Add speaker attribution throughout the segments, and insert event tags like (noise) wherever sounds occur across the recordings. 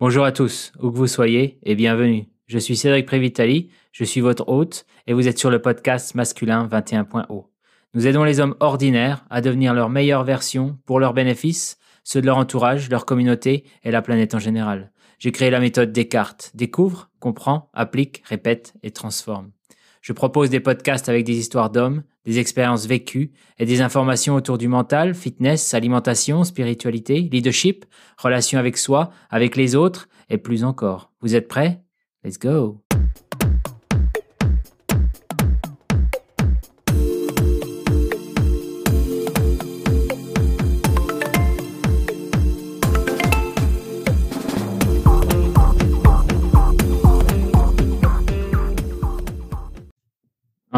Speaker 1: Bonjour à tous, où que vous soyez, et bienvenue. Je suis Cédric Prévitali, je suis votre hôte, et vous êtes sur le podcast Masculin 21.0. Nous aidons les hommes ordinaires à devenir leur meilleure version pour leurs bénéfices, ceux de leur entourage, leur communauté et la planète en général. J'ai créé la méthode Descartes. Découvre, comprend, applique, répète et transforme. Je propose des podcasts avec des histoires d'hommes, des expériences vécues et des informations autour du mental, fitness, alimentation, spiritualité, leadership, relation avec soi, avec les autres et plus encore. Vous êtes prêts? Let's go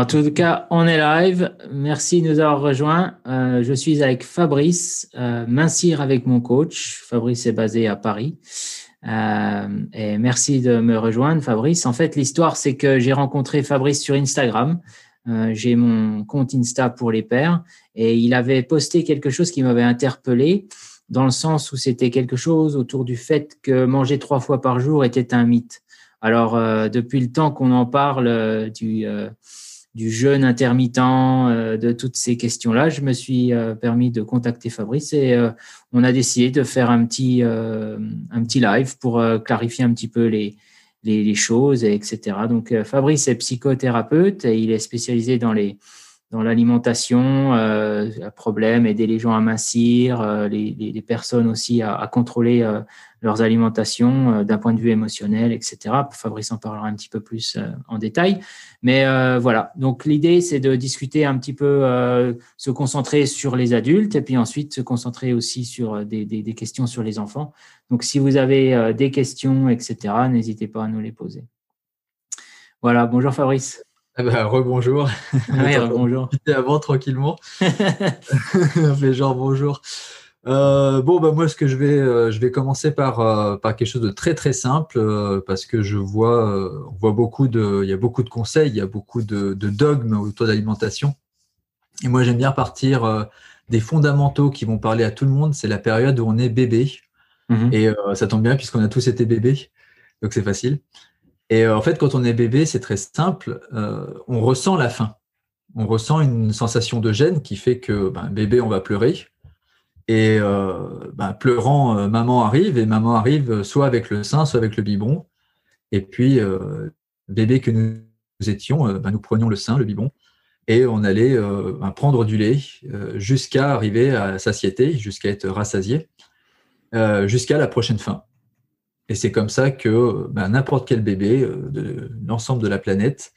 Speaker 1: En tout cas, on est live. Merci de nous avoir rejoints. Euh, je suis avec Fabrice, euh, Mincir avec mon coach. Fabrice est basé à Paris. Euh, et merci de me rejoindre, Fabrice. En fait, l'histoire, c'est que j'ai rencontré Fabrice sur Instagram. Euh, j'ai mon compte Insta pour les pères et il avait posté quelque chose qui m'avait interpellé dans le sens où c'était quelque chose autour du fait que manger trois fois par jour était un mythe. Alors, depuis le temps qu'on en parle du du jeûne intermittent, euh, de toutes ces questions-là, je me suis euh, permis de contacter Fabrice et euh, on a décidé de faire un petit, un petit live pour clarifier un petit peu les, les, choses, etc. Donc Fabrice est psychothérapeute et il est spécialisé dans les dans l'alimentation, euh, problème, aider les gens à mincir, les, les, personnes aussi à contrôler leurs alimentations euh, d'un point de vue émotionnel, etc. Fabrice en parlera un petit peu plus euh, en détail. Mais euh, voilà, donc l'idée, c'est de discuter un petit peu, se concentrer sur les adultes et puis ensuite se concentrer aussi sur des, des, des questions sur les enfants. Donc si vous avez des questions, etc., n'hésitez pas à nous les poser. Voilà, bonjour Fabrice.
Speaker 2: Ah bah, (laughs) rebonjour.
Speaker 1: Oui, (laughs) rebonjour.
Speaker 2: avant tranquillement. (laughs) fait genre bonjour. Euh, bon, bah moi, ce que je vais, euh, je vais commencer par, euh, par quelque chose de très très simple euh, parce que je vois, on voit beaucoup de, il y a beaucoup de conseils, il y a beaucoup de, de dogmes autour de l'alimentation. Et moi, j'aime bien partir des fondamentaux qui vont parler à tout le monde. C'est la période où on est bébé. Mmh. Et ça tombe bien puisqu'on a tous été bébés, donc c'est facile. Et en fait, quand on est bébé, c'est très simple. on ressent la faim. On ressent une sensation de gêne qui fait que ben, bébé, on va pleurer et euh, bah, pleurant, euh, maman arrive, et maman arrive soit avec le sein, soit avec le biberon. Et puis, euh, bébé que nous étions, bah, nous prenions le sein, le biberon, et on allait bah, prendre du lait jusqu'à arriver à satiété, jusqu'à être rassasié, jusqu'à la prochaine fin. Et c'est comme ça que n'importe quel bébé de l'ensemble de la planète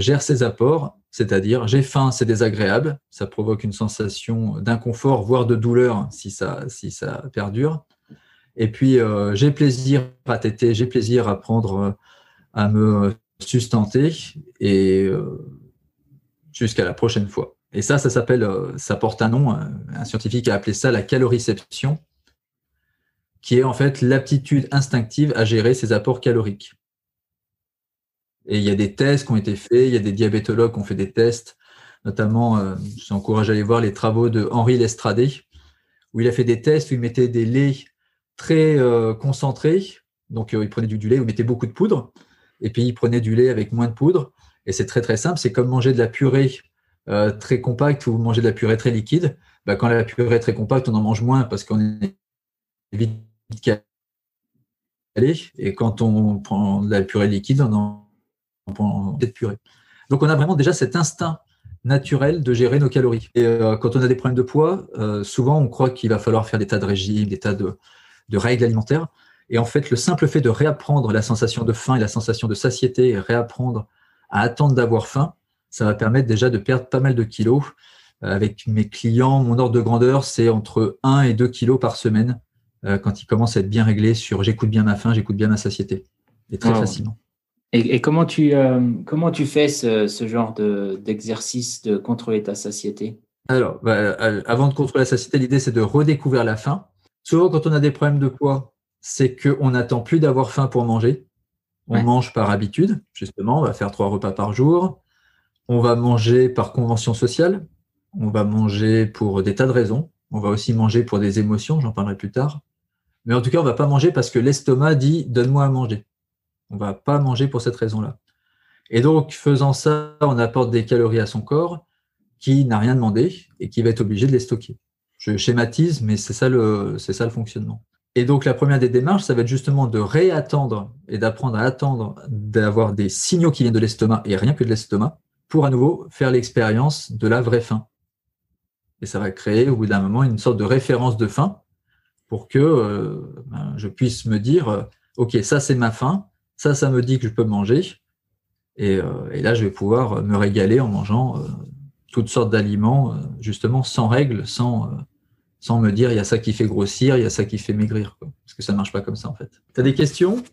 Speaker 2: gère ses apports c'est-à-dire j'ai faim, c'est désagréable, ça provoque une sensation d'inconfort, voire de douleur si ça, si ça perdure. Et puis euh, j'ai plaisir à téter, j'ai plaisir à prendre, euh, à me sustenter et euh, jusqu'à la prochaine fois. Et ça, ça s'appelle, ça porte un nom, un scientifique a appelé ça la caloriception, qui est en fait l'aptitude instinctive à gérer ses apports caloriques. Et il y a des tests qui ont été faits, il y a des diabétologues qui ont fait des tests, notamment, euh, je vous encourage à aller voir les travaux de Henri Lestradé, où il a fait des tests où il mettait des laits très euh, concentrés, donc euh, il prenait du, lait, où il mettait beaucoup de poudre, et puis il prenait du lait avec moins de poudre, et c'est très très simple, c'est comme manger de la purée très compacte ou manger de la purée très liquide. Bah, quand la purée est très compacte, on en mange moins parce qu'on est vite calé, et quand on prend de la purée liquide, on en purée. Donc on a vraiment déjà cet instinct naturel de gérer nos calories. Et euh, quand on a des problèmes de poids, euh, souvent on croit qu'il va falloir faire des tas de régimes, des tas de, règles alimentaires. Et en fait, le simple fait de réapprendre la sensation de faim et la sensation de satiété et réapprendre à attendre d'avoir faim, ça va permettre déjà de perdre pas mal de kilos. Euh, avec mes clients, mon ordre de grandeur, c'est entre 1 et 2 kilos par semaine quand ils commencent à être bien réglés sur j'écoute bien ma faim, j'écoute bien ma satiété. Et très facilement.
Speaker 1: Et, comment, tu, euh, comment tu fais ce, ce genre d'exercice de, contrôler ta satiété?
Speaker 2: Alors, bah, euh, avant de contrôler la satiété, l'idée c'est de redécouvrir la faim. Souvent, quand on a des problèmes de poids, c'est qu'on n'attend plus d'avoir faim pour manger. On mange par habitude, justement, on va faire trois repas par jour. On va manger par convention sociale. On va manger pour des tas de raisons. On va aussi manger pour des émotions, j'en parlerai plus tard. Mais en tout cas, on ne va pas manger parce que l'estomac dit donne-moi à manger. On va pas manger pour cette raison-là. Et donc, faisant ça, on apporte des calories à son corps qui n'a rien demandé et qui va être obligé de les stocker. Je schématise, mais c'est ça le, c'est ça le fonctionnement. Et donc, la première des démarches, ça va être justement de réattendre et d'apprendre à attendre d'avoir des signaux qui viennent de l'estomac et rien que de l'estomac pour à nouveau faire l'expérience de la vraie faim. Et ça va créer au bout d'un moment une sorte de référence de faim pour que euh, ben, je puisse me dire, euh, OK, ça c'est ma faim, ça, ça me dit que je peux manger. Et, euh, et là, je vais pouvoir me régaler en mangeant toutes sortes d'aliments, justement sans règles, sans sans me dire il y a ça qui fait grossir, il y a ça qui fait maigrir. Parce que ça marche pas comme ça en fait. Tu as des questions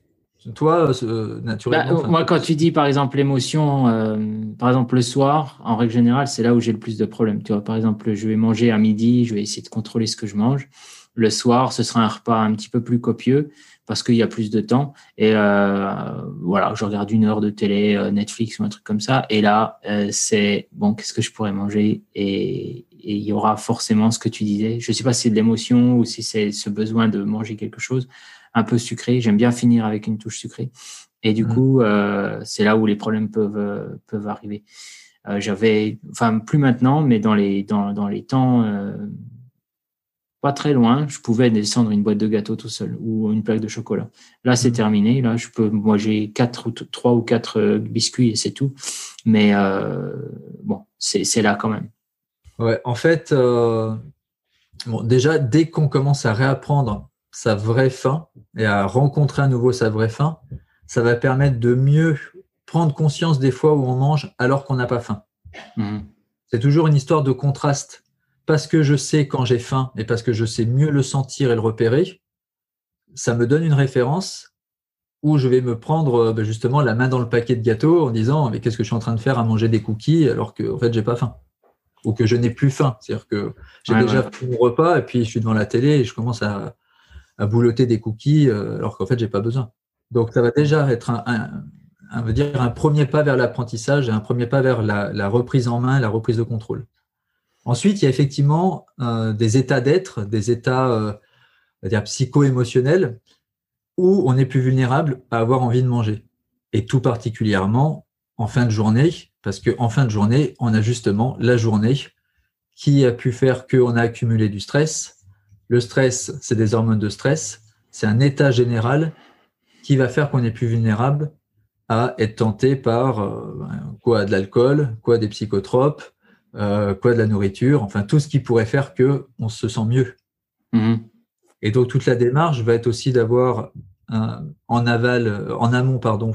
Speaker 2: toi, euh, naturellement?
Speaker 1: Bah, moi, quand tu dis par exemple l'émotion, euh, par exemple le soir, en règle générale, c'est là où j'ai le plus de problèmes. Tu vois, par exemple, je vais manger à midi, je vais essayer de contrôler ce que je mange. Le soir, ce sera un repas un petit peu plus copieux parce qu'il y a plus de temps. Et euh, voilà, je regarde une heure de télé, Netflix ou un truc comme ça. Et là, c'est bon, qu'est-ce que je pourrais manger? Et, il y aura forcément ce que tu disais. Je ne sais pas si c'est de l'émotion ou si c'est ce besoin de manger quelque chose un peu sucré. J'aime bien finir avec une touche sucrée. Et du mmh. coup, euh, c'est là où les problèmes peuvent, euh, peuvent arriver. Euh, j'avais, enfin, plus maintenant, mais dans les, dans, dans les temps pas très loin, je pouvais descendre une boîte de gâteaux tout seul ou une plaque de chocolat. Là, c'est mmh. terminé. Là, je peux, moi, j'ai quatre ou trois ou quatre biscuits et c'est tout. Mais bon, c'est là quand même.
Speaker 2: Ouais, en fait, euh, bon, déjà, dès qu'on commence à réapprendre sa vraie faim et à rencontrer à nouveau sa vraie faim, ça va permettre de mieux prendre conscience des fois où on mange alors qu'on n'a pas faim. Mhm. C'est toujours une histoire de contraste. Parce que je sais quand j'ai faim et parce que je sais mieux le sentir et le repérer, ça me donne une référence où je vais me prendre euh, ben, justement la main dans le paquet de gâteaux en disant mais qu'est-ce que je suis en train de faire à manger des cookies alors que en fait j'ai pas faim? Ou que je n'ai plus faim. C'est-à-dire que j'ai déjà pris mon repas et puis je suis devant la télé et je commence à, à boulotter des cookies euh, alors qu'en fait, j'ai pas besoin. Donc, ça va déjà être un, un, veut dire un premier pas vers l'apprentissage et un premier pas vers la, la, reprise en main, la reprise de contrôle. Ensuite, il y a effectivement euh, des états d'être, des états euh, psycho-émotionnels où on est plus vulnérable à avoir envie de manger. Et tout particulièrement en fin de journée, parce qu'en fin de journée, on a justement la journée qui a pu faire qu'on a accumulé du stress. Le stress, c'est des hormones de stress. C'est un état général qui va faire qu'on est plus vulnérable à être tenté par euh, quoi de l'alcool, quoi des psychotropes, euh, quoi de la nourriture, enfin tout ce qui pourrait faire que on se sent mieux. Mmh. Et donc toute la démarche va être aussi d'avoir en aval, en amont pardon,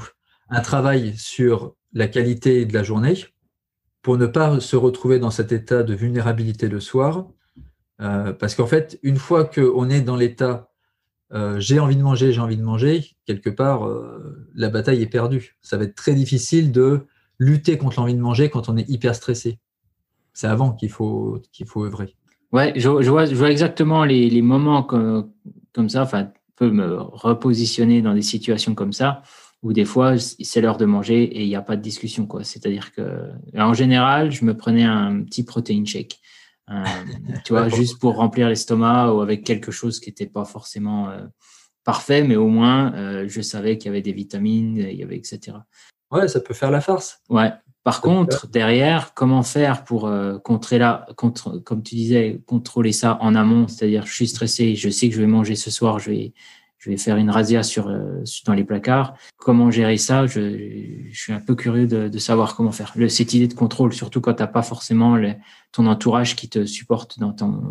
Speaker 2: un travail sur la qualité de la journée pour ne pas se retrouver dans cet état de vulnérabilité le soir. Euh, parce qu'en fait, une fois qu'on est dans l'état euh, j'ai envie de manger, j'ai envie de manger, quelque part, euh, la bataille est perdue. Ça va être très difficile de lutter contre l'envie de manger quand on est hyper stressé. C'est avant qu'il faut, qu'il faut œuvrer.
Speaker 1: Ouais, je, vois, je vois exactement les, les moments comme, comme ça, enfin, peut me repositionner dans des situations comme ça où des fois c'est l'heure de manger et il n'y a pas de discussion quoi. C'est-à-dire que en général, je me prenais un petit protein shake, euh, (laughs) tu vois, juste pour remplir l'estomac ou avec quelque chose qui n'était pas forcément euh, parfait, mais au moins euh, je savais qu'il y avait des vitamines, il y avait etc.
Speaker 2: Ouais, ça peut faire la farce.
Speaker 1: Ouais. Par contre, derrière, comment faire pour contrer là, contre, comme tu disais, contrôler ça en amont, c'est-à-dire je suis stressé, je sais que je vais manger ce soir, je vais je vais faire une razzia sur, euh, dans les placards. Comment gérer ça? Je, je, suis un peu curieux de, de savoir comment faire. Le, cette idée de contrôle, surtout quand tu n'as pas forcément ton entourage qui te supporte dans, ton,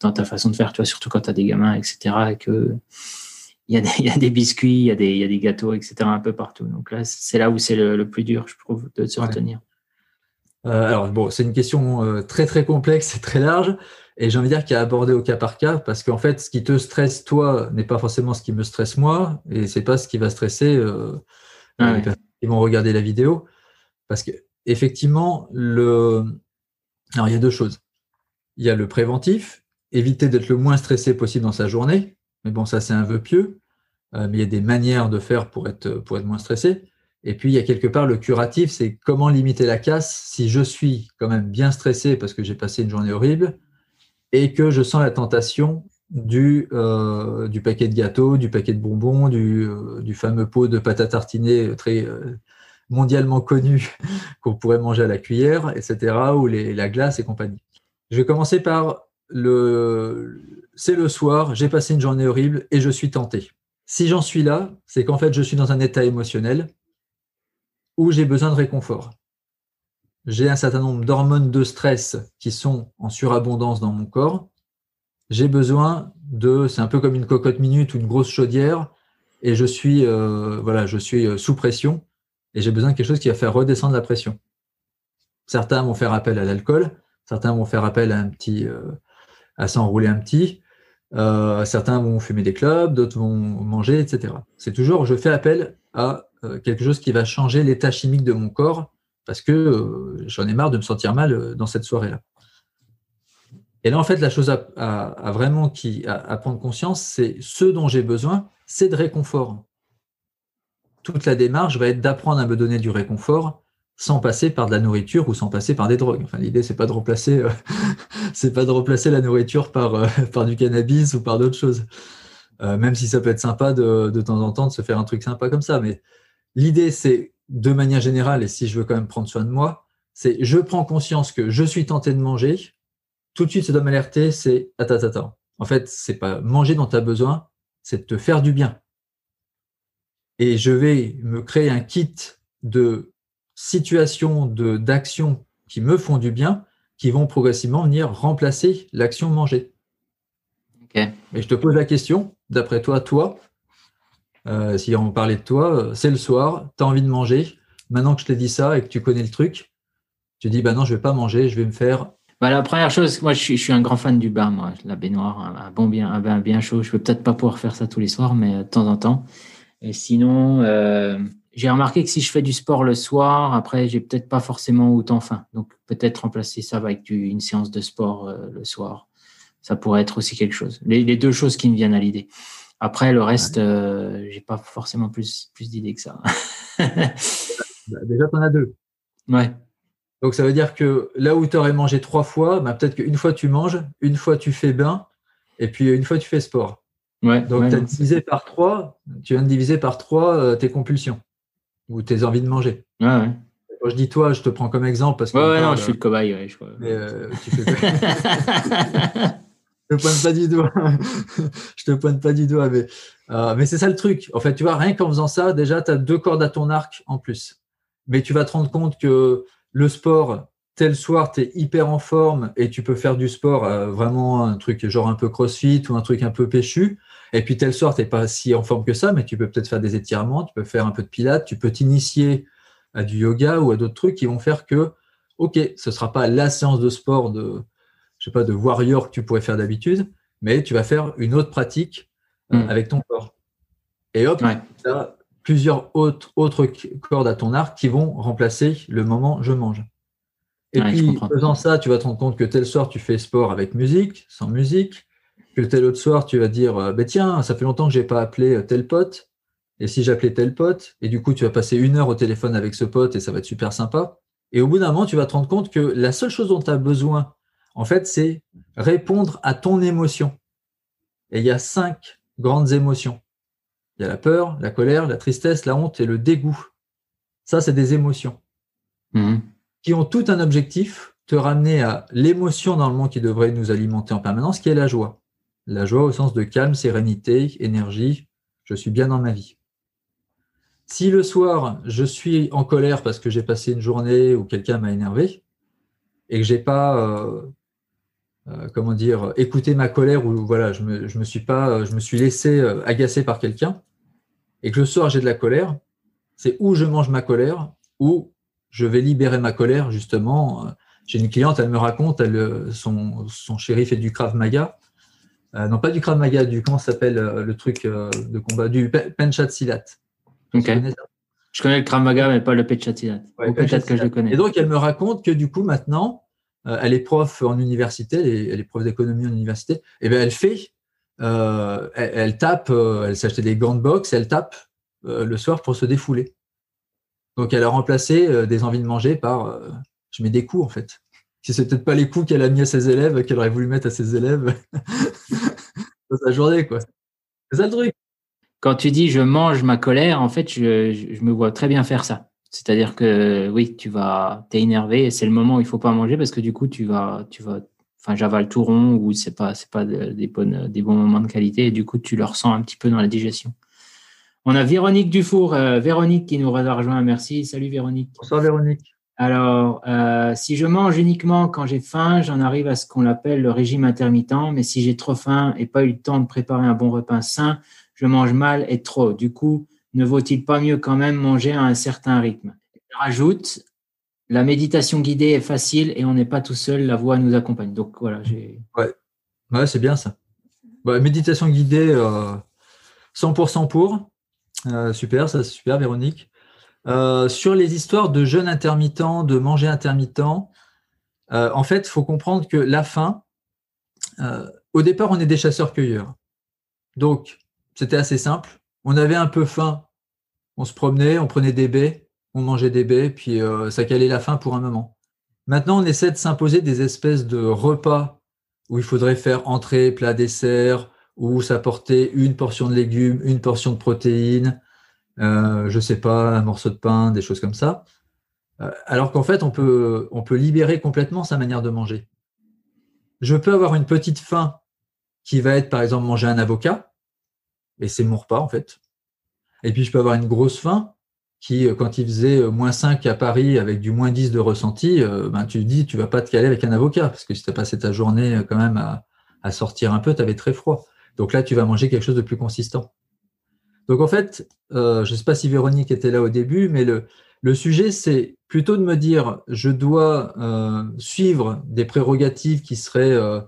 Speaker 1: dans ta façon de faire, tu vois, surtout quand tu as des gamins, etc. Et que il y, a des, il y a des biscuits, il y a des, il y a des gâteaux, etc. un peu partout. Donc là, c'est là où c'est le, plus dur, je trouve, de se retenir.
Speaker 2: Euh, alors bon, c'est une question euh, très très complexe et très large. Et j'ai envie de dire qu'il a abordé au cas par cas, parce qu'en fait, ce qui te stresse toi n'est pas forcément ce qui me stresse moi, et c'est pas ce qui va stresser euh, ah les personnes qui vont regarder la vidéo. Parce que effectivement, le... Alors, il y a deux choses. Il y a le préventif, éviter d'être le moins stressé possible dans sa journée. Mais bon, ça, c'est un vœu pieux. Euh, mais il y a des manières de faire pour être, pour être moins stressé. Et puis, il y a quelque part le curatif, c'est comment limiter la casse si je suis quand même bien stressé parce que j'ai passé une journée horrible et que je sens la tentation du, du paquet de gâteaux, du paquet de bonbons, du, du fameux pot de pâte à tartiner très mondialement connu (laughs) qu'on pourrait manger à la cuillère, etc., ou les, la glace et compagnie. Je vais commencer par le. C'est le soir, j'ai passé une journée horrible et je suis tenté. Si j'en suis là, c'est qu'en fait, je suis dans un état émotionnel où j'ai besoin de réconfort. J'ai un certain nombre d'hormones de stress qui sont en surabondance dans mon corps. J'ai besoin de, c'est un peu comme une cocotte minute ou une grosse chaudière, et je suis, euh, voilà, je suis euh, sous pression et j'ai besoin de quelque chose qui va faire redescendre la pression. Certains vont faire appel à l'alcool, certains vont faire appel à un petit, euh, à s'enrouler un petit, euh, certains vont fumer des clubs, d'autres vont manger, etc. C'est toujours, je fais appel à euh, quelque chose qui va changer l'état chimique de mon corps parce que j'en ai marre de me sentir mal dans cette soirée-là. Et là, en fait, la chose à, vraiment qui, à prendre conscience, c'est ce dont j'ai besoin, c'est de réconfort toute la démarche va être d'apprendre à me donner du réconfort sans passer par de la nourriture ou sans passer par des drogues. Enfin, l'idée, c'est pas de remplacer, euh, (laughs) c'est pas de remplacer la nourriture par, euh, (laughs) par du cannabis ou par d'autres choses. Euh, même si ça peut être sympa de, de, temps en temps de se faire un truc sympa comme ça. Mais l'idée, c'est de manière générale, et si je veux quand même prendre soin de moi, c'est je prends conscience que je suis tenté de manger. Tout de suite, ça doit m'alerter, c'est attends, attends. En fait, c'est pas manger dont tu as besoin, c'est te faire du bien et je vais me créer un kit de situations, d'actions qui me font du bien, qui vont progressivement venir remplacer l'action manger. Okay. Et je te pose la question, d'après toi, toi, euh, si on parlait de toi, euh, c'est le soir, tu as envie de manger, maintenant que je t'ai dit ça et que tu connais le truc, tu dis, bah non, je vais pas manger, je vais me faire
Speaker 1: bah, la première chose, moi, je suis, je suis, un grand fan du bain, moi, la baignoire, un, bon bien, un bain bien chaud. Je peux peut-être pas pouvoir faire ça tous les soirs, mais de temps en temps. Et sinon, euh, j'ai remarqué que si je fais du sport le soir, après, j'ai peut-être pas forcément autant faim. Donc, peut-être remplacer ça avec une séance de sport euh, le soir. Ça pourrait être aussi quelque chose. Les, deux choses qui me viennent à l'idée. Après, le reste, euh, j'ai pas forcément plus, plus d'idées que ça. (laughs)
Speaker 2: Bah, déjà, tu en as deux.
Speaker 1: Ouais.
Speaker 2: Donc, ça veut dire que là où tu aurais mangé trois fois, bah, peut-être qu'une fois tu manges, une fois tu fais bain, et puis une fois tu fais sport. Donc, tu as divisé par 3, tu viens de diviser par 3 euh, tes compulsions ou tes envies de manger.
Speaker 1: Quand
Speaker 2: je dis toi, je te prends comme exemple parce que.
Speaker 1: Ouais, non, je suis le cobaye. je crois.
Speaker 2: Mais euh, tu fais (laughs) je te pointe pas du doigt. (laughs) je te pointe pas du doigt, mais, euh, mais c'est ça le truc. En fait, tu vois, rien qu'en faisant ça, déjà, tu as deux cordes à ton arc en plus. Mais tu vas te rendre compte que le sport, tel soir, tu es hyper en forme et tu peux faire du sport, vraiment un truc genre un peu crossfit ou un truc un peu péchu. Et puis, telle sorte, tu n'es pas si en forme que ça, mais tu peux peut-être faire des étirements, tu peux faire un peu de pilates, tu peux t'initier à du yoga ou à d'autres trucs qui vont faire que, OK, ce ne sera pas la séance de sport de, je sais pas, de warrior que tu pourrais faire d'habitude, mais tu vas faire une autre pratique euh, hmm. avec ton corps. Et hop, tu as plusieurs autres, autres cordes à ton arc qui vont remplacer le moment je mange. Et puis, en faisant ça, tu vas te rendre compte que tel soir, tu fais sport avec musique, sans musique, que tel autre soir, tu vas dire euh, bah, tiens, ça fait longtemps que je n'ai pas appelé euh, tel pote. Et si j'appelais tel pote, et du coup, tu vas passer une heure au téléphone avec ce pote et ça va être super sympa. Et au bout d'un moment, tu vas te rendre compte que la seule chose dont tu as besoin, en fait, c'est répondre à ton émotion. Et il y a cinq grandes émotions. Il y a la peur, la colère, la tristesse, la honte et le dégoût. Ça, c'est des émotions mmh. qui ont tout un objectif, te ramener à l'émotion normalement qui devrait nous alimenter en permanence, qui est la joie. La joie au sens de calme, sérénité, énergie, je suis bien dans ma vie. Si le soir, je suis en colère parce que j'ai passé une journée où quelqu'un m'a énervé et que j'ai pas, euh, euh, comment dire, écouté ma colère ou voilà, je me, suis pas, je me suis laissé euh, agacer par quelqu'un et que le soir j'ai de la colère, c'est où je mange ma colère ou je vais libérer ma colère justement. J'ai une cliente, elle me raconte, elle, son, son chéri fait du Krav Maga euh, non, pas du Krav Maga, du comment s'appelle euh, le truc euh, de combat, du Penchat Silat.
Speaker 1: Ok. Je connais le Krav Maga, mais pas le Penchat Silat. Peut-être que je le connais.
Speaker 2: Et donc, elle me raconte que du coup, maintenant, elle est prof en université, elle est, prof d'économie en université, et bien elle fait, elle, tape, elle acheté des gants de boxe, elle tape le soir pour se défouler. Donc, elle a remplacé des envies de manger par je mets des coups en fait si c'est peut-être pas les coups qu'elle a mis à ses élèves, qu'elle aurait voulu mettre à ses élèves. (laughs) sa journée, quoi. C'est ça le truc.
Speaker 1: Quand tu dis je mange ma colère, en fait, je, me vois très bien faire ça. C'est-à-dire que oui, tu vas, t'es énervé et c'est le moment où il faut pas manger parce que du coup, tu vas, tu vas, enfin, j'avale tout rond ou c'est pas, c'est pas des, bonnes, des bons moments de qualité et du coup, tu le ressens un petit peu dans la digestion. On a Véronique Dufour, euh, Véronique qui nous a rejoint. Merci. Salut Véronique.
Speaker 2: Bonsoir Véronique.
Speaker 1: Alors, euh, si je mange uniquement quand j'ai faim, j'en arrive à ce qu'on appelle le régime intermittent. Mais si j'ai trop faim et pas eu le temps de préparer un bon repas sain, je mange mal et trop. Du coup, ne vaut-il pas mieux quand même manger à un certain rythme? Rajoute, la méditation guidée est facile et on n'est pas tout seul, la voix nous accompagne. Donc voilà, j'ai.
Speaker 2: Ouais, c'est bien ça. Bah, méditation guidée, 100% euh, pour. Euh, super, ça c'est super, Véronique. Euh, sur les histoires de jeûne intermittent, de manger intermittent, euh, en fait, il faut comprendre que la faim, euh, au départ, on est des chasseurs-cueilleurs. Donc, c'était assez simple. On avait un peu faim, on se promenait, on prenait des baies, on mangeait des baies, puis ça calait la faim pour un moment. Maintenant, on essaie de s'imposer des espèces de repas où il faudrait faire entrée, plat, dessert, où s'apporter une portion de légumes, une portion de protéines, euh, je sais pas, un morceau de pain, des choses comme ça. Euh, alors qu'en fait, on peut, libérer complètement sa manière de manger. Je peux avoir une petite faim qui va être, par exemple, manger un avocat, et c'est mon repas, en fait. Et puis, je peux avoir une grosse faim qui, euh, quand il faisait moins 5 à Paris avec du moins 10 de ressenti, ben, tu te dis, tu vas pas te caler avec un avocat, parce que si tu as passé ta journée quand même à, à sortir un peu, tu avais très froid. Donc là, tu vas manger quelque chose de plus consistant. Donc en fait, euh, je ne sais pas si Véronique était là au début, mais le, sujet, c'est plutôt de me dire, je dois euh, suivre des prérogatives qui seraient euh,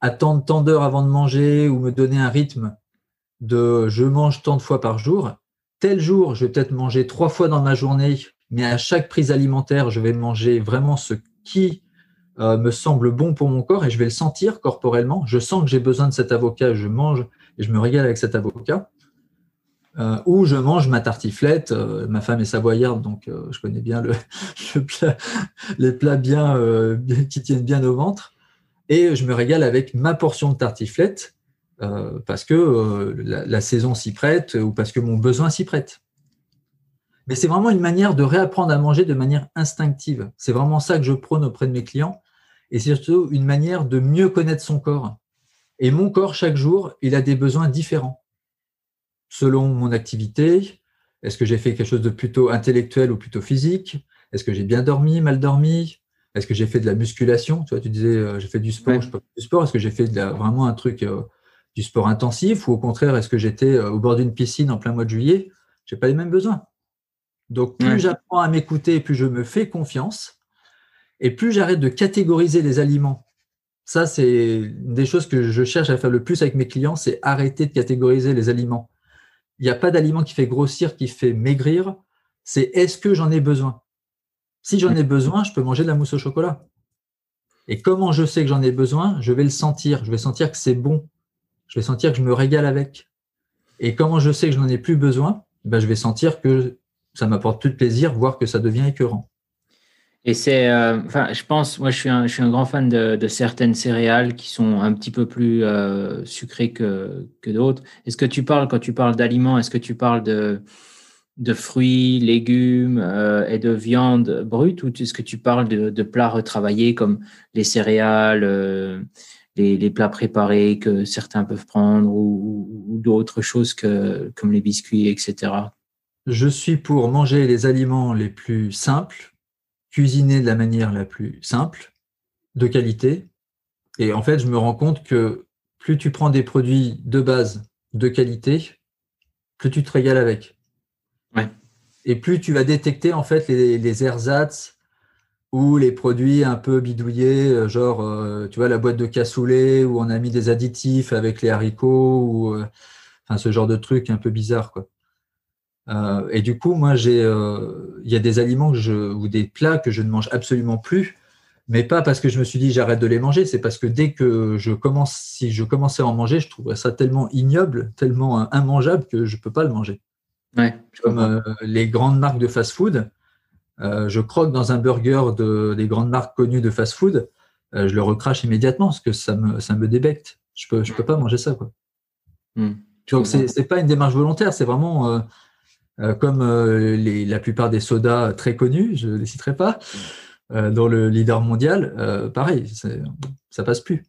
Speaker 2: attendre tant d'heures avant de manger ou me donner un rythme de je mange tant de fois par jour. Tel jour, je vais peut-être manger trois fois dans ma journée, mais à chaque prise alimentaire, je vais manger vraiment ce qui me semble bon pour mon corps et je vais le sentir corporellement. Je sens que j'ai besoin de cet avocat, je mange et je me régale avec cet avocat. Euh, où je mange ma tartiflette. Euh, ma femme est savoyarde, donc euh, je connais bien le, (laughs) les plats bien, (laughs) qui tiennent bien au ventre. Et je me régale avec ma portion de tartiflette parce que la, saison s'y prête ou parce que mon besoin s'y prête. Mais c'est vraiment une manière de réapprendre à manger de manière instinctive. C'est vraiment ça que je prône auprès de mes clients. Et c'est surtout une manière de mieux connaître son corps. Et mon corps, chaque jour, il a des besoins différents selon mon activité. Est-ce que j'ai fait quelque chose de plutôt intellectuel ou plutôt physique? Est-ce que j'ai bien dormi, mal dormi? Est-ce que j'ai fait de la musculation? Tu vois, tu disais, euh, j'ai fait du sport, je peux du sport. Est-ce que j'ai fait de vraiment un truc, euh, du sport intensif Ou au contraire, est-ce que j'étais euh, au bord d'une piscine en plein mois de juillet? Je n'ai pas les mêmes besoins. Donc, plus j'apprends à m'écouter, plus je me fais confiance. Et plus j'arrête de catégoriser les aliments. Ça, c'est une des choses que je cherche à faire le plus avec mes clients, c'est arrêter de catégoriser les aliments il n'y a pas d'aliment qui fait grossir, qui fait maigrir. C'est est-ce que j'en ai besoin? Si j'en ai besoin, je peux manger de la mousse au chocolat. Et comment je sais que j'en ai besoin? Je vais le sentir. Je vais sentir que c'est bon. Je vais sentir que je me régale avec. Et comment je sais que je n'en ai plus besoin? Ben, Je vais sentir que ça m'apporte plus de plaisir, voire que ça devient écœurant.
Speaker 1: Et c'est, euh, enfin, je pense, moi, je suis un, je suis un grand fan de, certaines céréales qui sont un petit peu plus euh, sucrées que, que d'autres. Est-ce que tu parles, quand tu parles d'aliments, est-ce que tu parles de, de fruits, légumes euh, et de viande brute ou est-ce que tu parles de, de, plats retravaillés comme les céréales, les, les, plats préparés que certains peuvent prendre ou, ou d'autres choses que, comme les biscuits, etc.
Speaker 2: Je suis pour manger les aliments les plus simples cuisiner de la manière la plus simple, de qualité. Et en fait, je me rends compte que plus tu prends des produits de base de qualité, plus tu te régales avec. Et plus tu vas détecter en fait les, les ersatz ou les produits un peu bidouillés, euh, genre euh, tu vois la boîte de cassoulet où on a mis des additifs avec les haricots ou euh, enfin ce genre de truc un peu bizarre quoi. Euh, et du coup, moi, j'ai, euh, il y a des aliments que je, ou des plats que je ne mange absolument plus, mais pas parce que je me suis dit j'arrête de les manger, c'est parce que dès que je commence, si je commençais à en manger, je trouverais ça tellement ignoble, tellement euh, immangeable que je peux pas le manger.
Speaker 1: Ouais,
Speaker 2: Comme les grandes marques de fast-food, je croque dans un burger de, des grandes marques connues de fast-food, je le recrache immédiatement parce que ça me, ça me débecte. Je peux, je peux pas manger ça, quoi. Hmm. Donc, ce n'est pas une démarche volontaire, c'est vraiment comme la plupart des sodas très connus, je ne les citerai pas, dans le leader mondial, pareil, ça passe plus.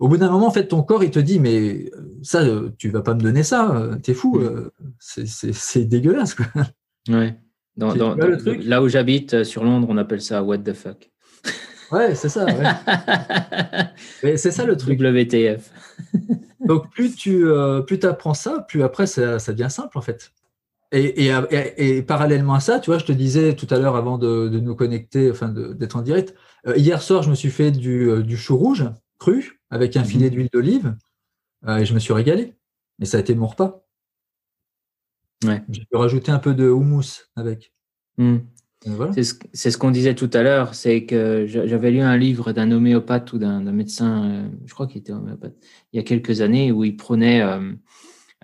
Speaker 2: Au bout d'un moment, en fait, ton corps, il te dit, mais ça, tu vas pas me donner ça, t'es fou, hmm. c'est dégueulasse. Quoi.
Speaker 1: Ouais. là où j'habite, sur Londres, on appelle ça what the fuck.
Speaker 2: Ouais, c'est ça. (laughs) c'est ça le truc.
Speaker 1: WTF.
Speaker 2: Donc, plus tu euh, plus apprends ça, plus après, ça, ça, devient simple, en fait. Et, et, et, parallèlement à ça, tu vois, je te disais tout à l'heure avant de, de, nous connecter, enfin d'être en direct, euh, hier soir, je me suis fait du, euh, du chou rouge cru avec un filet mhm. d'huile d'olive et je me suis régalé. Et ça a été mon repas.
Speaker 1: Ouais.
Speaker 2: J'ai pu rajouter un peu de houmous avec.
Speaker 1: Hmm. C'est ce, qu'on disait tout à l'heure, c'est que j'avais lu un livre d'un homéopathe ou d'un médecin, euh, je crois qu'il était homéopathe, il y a quelques années, où il prenait euh, euh,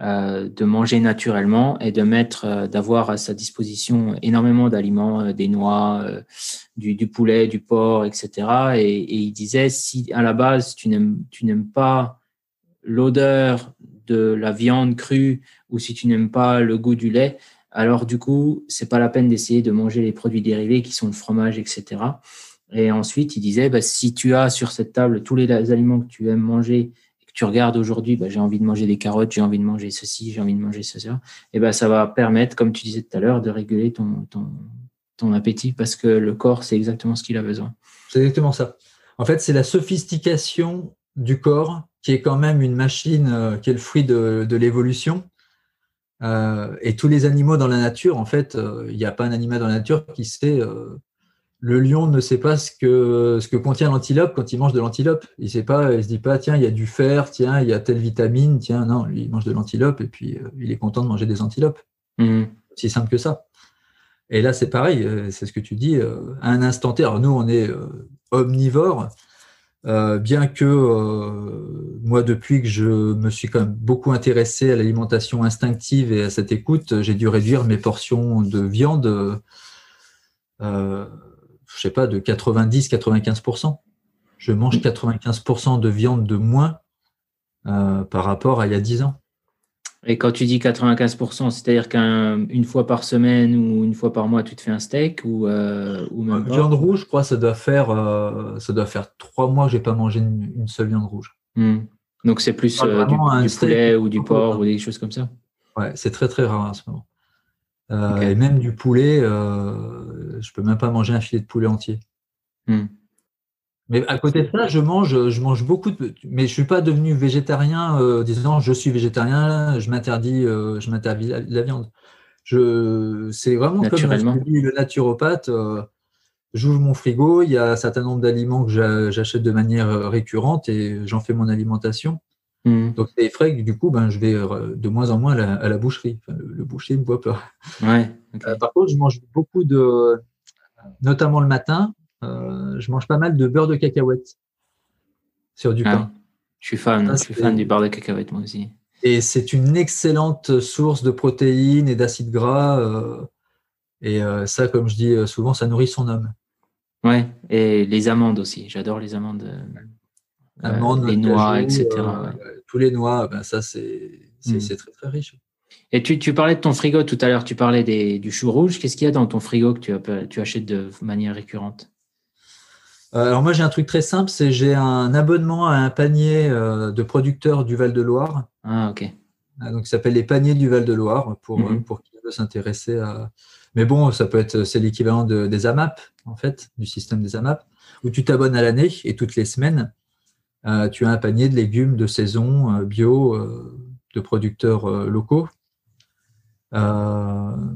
Speaker 1: de manger naturellement et de mettre, d'avoir à sa disposition énormément d'aliments, des noix, du, poulet, du porc, etc. Et, et, il disait, si à la base tu n'aimes pas l'odeur de la viande crue ou si tu n'aimes pas le goût du lait, alors du coup, c'est pas la peine d'essayer de manger les produits dérivés qui sont le fromage, etc. Et ensuite, il disait, bah, si tu as sur cette table tous les aliments que tu aimes manger tu regardes aujourd'hui, bah, j'ai envie de manger des carottes, j'ai envie de manger ceci, j'ai envie de manger ceci, et ben ça va permettre, comme tu disais tout à l'heure, de réguler ton, appétit parce que le corps, c'est exactement ce qu'il a besoin.
Speaker 2: C'est exactement ça. En fait, c'est la sophistication du corps qui est quand même une machine euh, qui est le fruit de, de l'évolution euh, et tous les animaux dans la nature, en fait, euh, il n'y a pas un animal dans la nature qui sait. Euh, le lion ne sait pas ce que, ce que contient l'antilope quand il mange de l'antilope. Il sait pas, il se dit pas, tiens, il y a du fer, tiens, il y a telle vitamine, tiens, non, lui, il mange de l'antilope et puis il est content de manger des antilopes.
Speaker 1: Mmh.
Speaker 2: C'est simple que ça. Et là, c'est pareil, c'est ce que tu dis, à un instant T. Alors, nous, on est omnivores. Euh, bien que euh, moi, depuis que je me suis quand même beaucoup intéressé à l'alimentation instinctive et à cette écoute, j'ai dû réduire mes portions de viande, euh, je sais pas, de 90-95%. Je mange 95% de viande de moins euh, par rapport à il y a 10 ans.
Speaker 1: Et quand tu dis 95%, c'est-à-dire qu'une fois par semaine ou une fois par mois, tu te fais un steak ou, euh, ou même
Speaker 2: Viande rouge, je crois, ça doit faire, euh, ça doit faire trois mois que je n'ai pas mangé une, seule viande rouge.
Speaker 1: Hmm. Donc c'est plus euh, du, poulet ou du porc ou des choses comme ça?
Speaker 2: Ouais, c'est très très rare à ce moment. Et même du poulet, je ne peux même pas manger un filet de poulet entier.
Speaker 1: Hmm.
Speaker 2: Mais à côté de ça, je mange, je mange beaucoup de, mais je suis pas devenu végétarien euh, disant je suis végétarien, je m'interdis, euh, je m'interdis la, viande. Je, c'est vraiment comme je dis, le naturopathe. Euh, j'ouvre mon frigo, il y a un certain nombre d'aliments que j'achète de manière euh, récurrente et j'en fais mon alimentation.
Speaker 1: Hmm.
Speaker 2: Donc c'est frais du coup, ben je vais de moins en moins à la, boucherie. le, boucher me voit pas.
Speaker 1: Ouais,
Speaker 2: par contre, je mange beaucoup de, notamment le matin, euh, je mange pas mal de beurre de cacahuète sur du ah, pain.
Speaker 1: Je suis fan, je suis fan du beurre de cacahuète moi aussi.
Speaker 2: Et c'est une excellente source de protéines et d'acides gras. Euh, et euh, ça, comme je dis souvent, ça nourrit son homme.
Speaker 1: Ouais, et les amandes aussi. J'adore les amandes. amandes, les noix, etc.
Speaker 2: Tous les noix, ben ça, c'est mm. très, très riche.
Speaker 1: Et tu, tu, parlais de ton frigo tout à l'heure, tu parlais des, du chou rouge. Qu'est-ce qu'il y a dans ton frigo que tu, tu achètes de manière récurrente?
Speaker 2: Euh, alors moi j'ai un truc très simple, c'est j'ai un abonnement à un panier euh, de producteurs du Val-de-Loire.
Speaker 1: Ah ok.
Speaker 2: Euh, donc ça s'appelle les paniers du Val-de-Loire pour, mhm. pour qui veut s'intéresser à. Mais bon, ça peut être c'est l'équivalent de, des AMAP en fait, du système des AMAP, où tu t'abonnes à l'année et toutes les semaines tu as un panier de légumes de saison bio de producteurs locaux. donc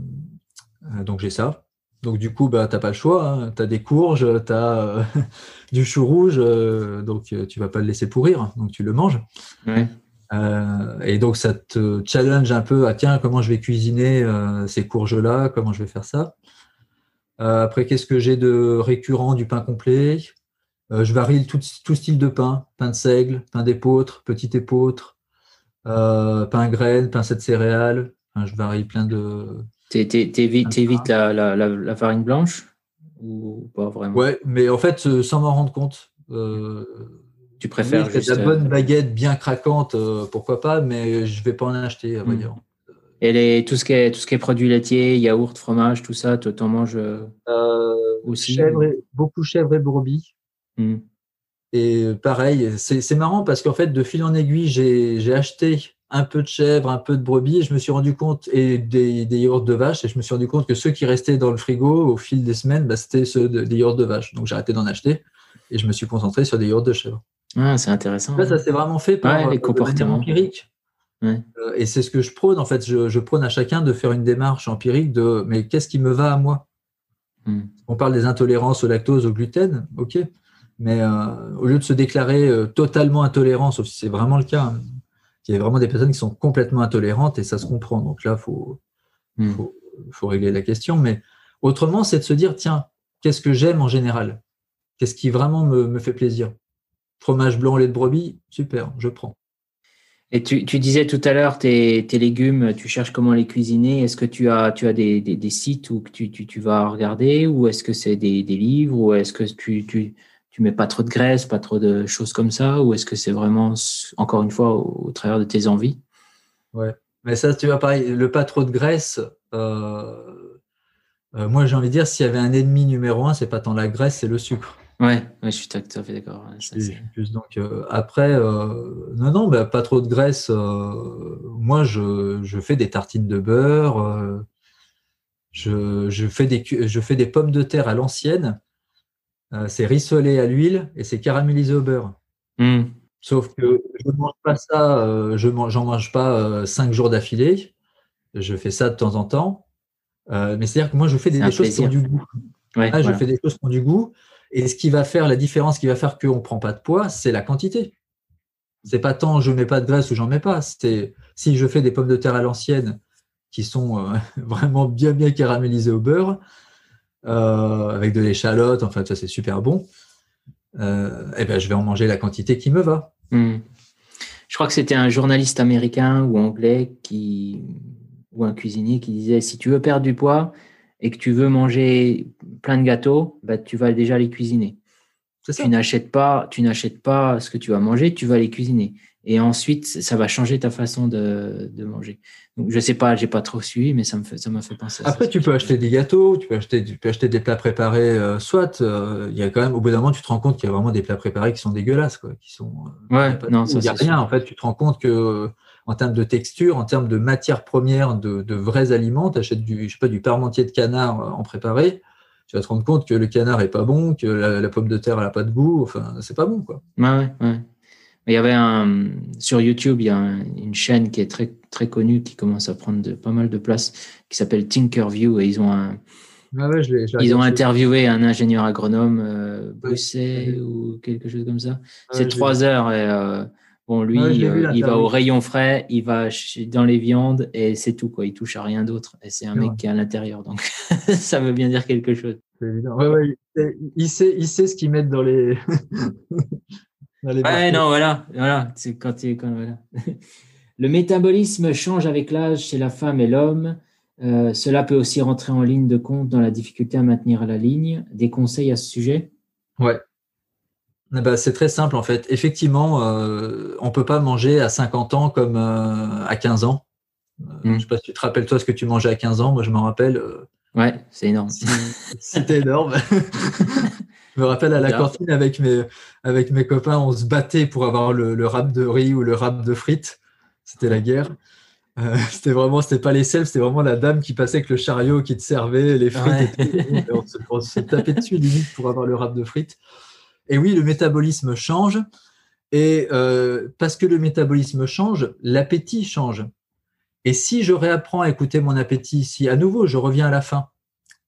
Speaker 2: j'ai ça. Donc du coup, bah, tu n'as pas le choix. Hein. Tu as des courges, tu as euh, (laughs) du chou rouge, euh, donc euh, tu vas pas le laisser pourrir, donc tu le manges. et donc ça te challenge un peu à tiens, comment je vais cuisiner ces courges-là, comment je vais faire ça? après, qu'est-ce que j'ai de récurrent du pain complet? Je varie tout, style de pain, pain de seigle, pain d'épeautre, petit épeautre, pain graine, pain de céréales. je varie plein de
Speaker 1: T'évites la, la, la, farine blanche ou pas vraiment?
Speaker 2: Ouais, mais en fait, euh, sans m'en rendre compte, euh,
Speaker 1: Tu préfères
Speaker 2: oui, juste... la bonne baguette bien craquante, pourquoi pas, mais je vais pas en acheter, à hmm.
Speaker 1: Et les, tout, ce qui est, tout ce qui est produits laitiers, yaourt, fromage, tout ça, tu en manges aussi?
Speaker 2: chèvre Beaucoup chèvre et brebis. Hmm. Et pareil, c'est marrant parce qu'en fait, de fil en aiguille, j'ai acheté un peu de chèvre, un peu de brebis, et je me suis rendu compte, et des, des, yaourts de vache, et je me suis rendu compte que ceux qui restaient dans le frigo au fil des semaines, bah, c'était ceux des yaourts de vache. Donc j'ai arrêté d'en acheter et je me suis concentré sur des yaourts de chèvre.
Speaker 1: Ah, c'est intéressant.
Speaker 2: Là, ça s'est vraiment fait par
Speaker 1: les comportements
Speaker 2: empiriques. Euh, et c'est ce que je prône, en fait, je, je, prône à chacun de faire une démarche empirique de mais qu'est-ce qui me va à moi? Hmm. On parle des intolérances au lactose, au gluten, ok, mais euh, au lieu de se déclarer euh, totalement intolérant, sauf si c'est vraiment le cas, hein, il y a vraiment des personnes qui sont complètement intolérantes et ça se comprend. Donc là, il hmm. faut, faut, régler la question. Mais autrement, c'est de se dire, tiens, qu'est-ce que j'aime en général? Qu'est-ce qui vraiment me, me, fait plaisir? Fromage blanc, lait de brebis, super, je prends.
Speaker 1: Et tu, tu disais tout à l'heure, tes, tes, légumes, tu cherches comment les cuisiner. Est-ce que tu as, tu as des, des, des sites où tu, tu, tu, vas regarder? Ou est-ce que c'est des, des, livres? Ou est-ce que tu, tu, mets pas trop de graisse, pas trop de choses comme ça ou est-ce que c'est vraiment, encore une fois, au, travers de tes envies?
Speaker 2: Ouais, mais ça, tu vois, pareil, le pas trop de graisse, euh, euh, moi j'ai envie de dire, s'il y avait un ennemi numéro un, c'est pas tant la graisse, c'est le sucre.
Speaker 1: Ouais, je suis tout à fait d'accord.
Speaker 2: donc euh, après, euh, non, non, bah, pas trop de graisse. Euh, moi, je, je, fais des tartines de beurre. Je, je, fais des, je fais des pommes de terre à l'ancienne. C'est rissolé à l'huile et c'est caramélisé au beurre. Hmm. Sauf que je ne mange pas ça, je j'en mange pas cinq jours d'affilée. Je fais ça de temps en temps. mais c'est-à-dire que moi, je fais des, choses qui ont du goût. Ouais, Je fais des choses qui ont du goût. Et ce qui va faire la différence, qui va faire qu'on ne prend pas de poids, c'est la quantité. C'est pas tant je mets pas de graisse ou j'en mets pas. C'est si je fais des pommes de terre à l'ancienne qui sont euh, (laughs) vraiment bien bien caramélisées au beurre euh, avec de l'échalote, enfin ça c'est super bon. et euh, eh ben je vais en manger la quantité qui me va. Hmm.
Speaker 1: Je crois que c'était un journaliste américain ou anglais qui ou un cuisinier qui disait si tu veux perdre du poids, et que tu veux manger plein de gâteaux, bah, tu vas déjà les cuisiner. Tu n'achètes pas, tu n'achètes pas ce que tu vas manger, tu vas les cuisiner. Et ensuite, ça va changer ta façon de, de manger. Donc, je sais pas, j'ai pas trop suivi, mais ça me fait, ça m'a fait penser.
Speaker 2: À Après, tu peux acheter des gâteaux, tu peux acheter, tu peux acheter des plats préparés. Euh, soit, euh, il y a quand même, au bout d'un moment, tu te rends compte qu'il y a vraiment des plats préparés qui sont dégueulasses, quoi, qui sont.
Speaker 1: Euh, ouais, non,
Speaker 2: il n'y a rien. En fait, tu te rends compte que en termes de texture, en termes de matières premières, de, vrais aliments. Tu achètes du, je sais pas, du parmentier de canard en préparé, tu vas te rendre compte que le canard est pas bon, que la, pomme de terre n'a pas de goût. Enfin, c'est pas bon, quoi.
Speaker 1: Ouais, ouais. Il y avait un sur YouTube, il y a une chaîne qui est très très connue qui commence à prendre de, pas mal de place, qui s'appelle Tinkerview et ils ont un
Speaker 2: ah ouais, je
Speaker 1: ils ont interviewé un ingénieur agronome euh, ou quelque chose comme ça. Ah c'est trois heures et euh, Bon, lui, euh, il va au rayon frais, il va dans les viandes et c'est tout, quoi. Il touche à rien d'autre. Et c'est un mec qui est à l'intérieur. Donc, (laughs) ça veut bien dire quelque chose.
Speaker 2: il, sait, il sait ce qu'ils mettent dans les. (laughs)
Speaker 1: dans les ouais, non, voilà. voilà. C'est quand, quand voilà. (laughs) Le métabolisme change avec l'âge chez la femme et l'homme. Euh, cela peut aussi rentrer en ligne de compte dans la difficulté à maintenir la ligne. Des conseils à ce sujet?
Speaker 2: Ouais. Eh ben, c'est très simple en fait. Effectivement, euh, on peut pas manger à 50 ans comme euh, à 15 ans. Euh, mm. Je sais pas si tu te rappelles toi ce que tu mangeais à 15 ans. Moi, je me rappelle.
Speaker 1: Ouais, c'est énorme.
Speaker 2: C'était énorme. (laughs) je me rappelle à la cantine avec mes, avec mes copains, on se battait pour avoir le, le rap de riz ou le rap de frites. C'était la guerre. Euh, (laughs) c'était vraiment, c'était pas les sels, c'était vraiment la dame qui passait avec le chariot qui te servait les frites. Et on, se, on, se, tapait dessus limite pour avoir le rap de frites. Et oui, le métabolisme change. Et euh, parce que le métabolisme change, l'appétit change. Et si je réapprends à écouter mon appétit, si à nouveau je reviens à la faim,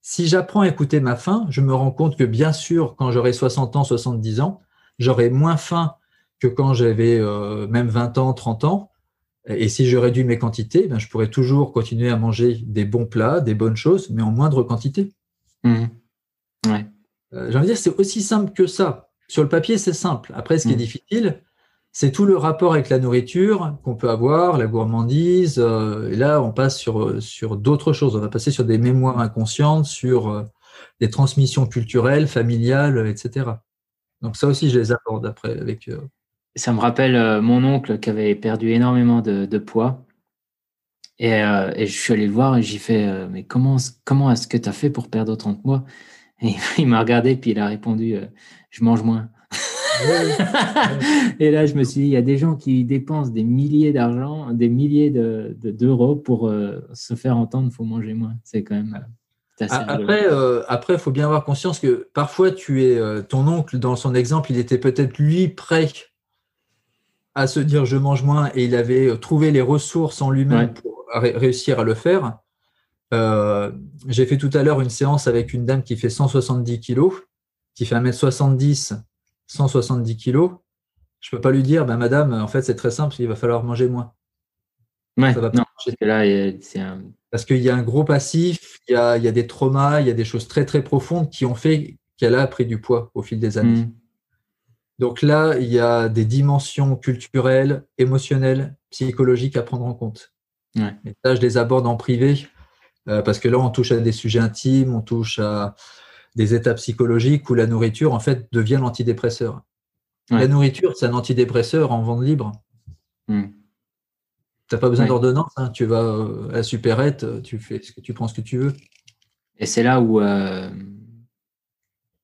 Speaker 2: si j'apprends à écouter ma faim, je me rends compte que bien sûr, quand j'aurai 60 ans, 70 ans, j'aurai moins faim que quand j'avais euh, même 20 ans, 30 ans. Et si je réduis mes quantités, ben, je pourrais toujours continuer à manger des bons plats, des bonnes choses, mais en moindre quantité.
Speaker 1: Mmh. Ouais.
Speaker 2: Euh, J'ai envie de dire, c'est aussi simple que ça. Sur le papier, c'est simple. Après, ce qui est mm. difficile, c'est tout le rapport avec la nourriture qu'on peut avoir, la gourmandise. Euh, et là, on passe sur, sur d'autres choses. On va passer sur des mémoires inconscientes, sur euh, des transmissions culturelles, familiales, etc. Donc ça aussi, je les aborde après avec. Euh,
Speaker 1: ça me rappelle mon oncle qui avait perdu énormément de, poids. Et, et, je suis allé le voir et j'ai fait Mais comment, comment est-ce que tu as fait pour perdre autant de poids? Et (laughs) il m'a regardé puis il a répondu Je mange moins. Et là, je me suis dit, il y a des gens qui dépensent des milliers d'argent, des milliers d'euros de, pour euh, se faire entendre, il faut manger moins. C'est quand même.
Speaker 2: Euh, après, euh, après, il faut bien avoir conscience que parfois, tu es ton oncle, dans son exemple, il était peut-être lui prêt à se dire je mange moins et il avait trouvé les ressources en lui-même pour réussir à le faire. J'ai fait tout à l'heure une séance avec une dame qui fait 170 kilos, qui fait 1m70 170 kilos, je ne peux pas lui dire, ben, madame, en fait, c'est très simple, il va falloir manger moins.
Speaker 1: Ouais, ça va non, là,
Speaker 2: Parce qu'il y a un gros passif, il y a, des traumas, il y a des choses très très profondes qui ont fait qu'elle a pris du poids au fil des années. Mm. Donc là, il y a des dimensions culturelles, émotionnelles, psychologiques à prendre en compte.
Speaker 1: Ouais.
Speaker 2: Et ça, je les aborde en privé, euh, parce que là, on touche à des sujets intimes, on touche à, des états psychologiques où la nourriture, en fait, devient l'antidépresseur. La nourriture, c'est un antidépresseur en vente libre. Hmm. Tu n'as pas besoin d'ordonnance, hein. tu vas euh, à la supérette, tu fais ce que tu prends ce que tu veux.
Speaker 1: Et c'est là où euh,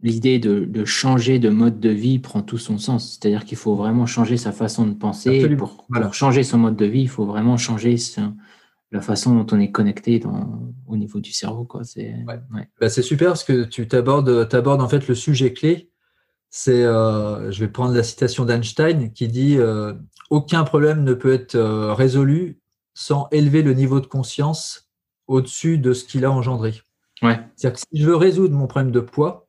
Speaker 1: l'idée de, changer de mode de vie prend tout son sens. C'est-à-dire qu'il faut vraiment changer sa façon de penser. Pour, pour, changer son mode de vie, il faut vraiment changer la façon dont on est connecté au niveau du cerveau. Quoi. C'est,
Speaker 2: bah, c'est super parce que tu t'abordes, abordes en fait le sujet clé. C'est, euh, je vais prendre la citation d'Einstein qui dit euh, Aucun problème ne peut être euh, résolu sans élever le niveau de conscience au-dessus de ce qu'il a engendré.
Speaker 1: Ouais.
Speaker 2: C'est-à-dire que si je veux résoudre mon problème de poids,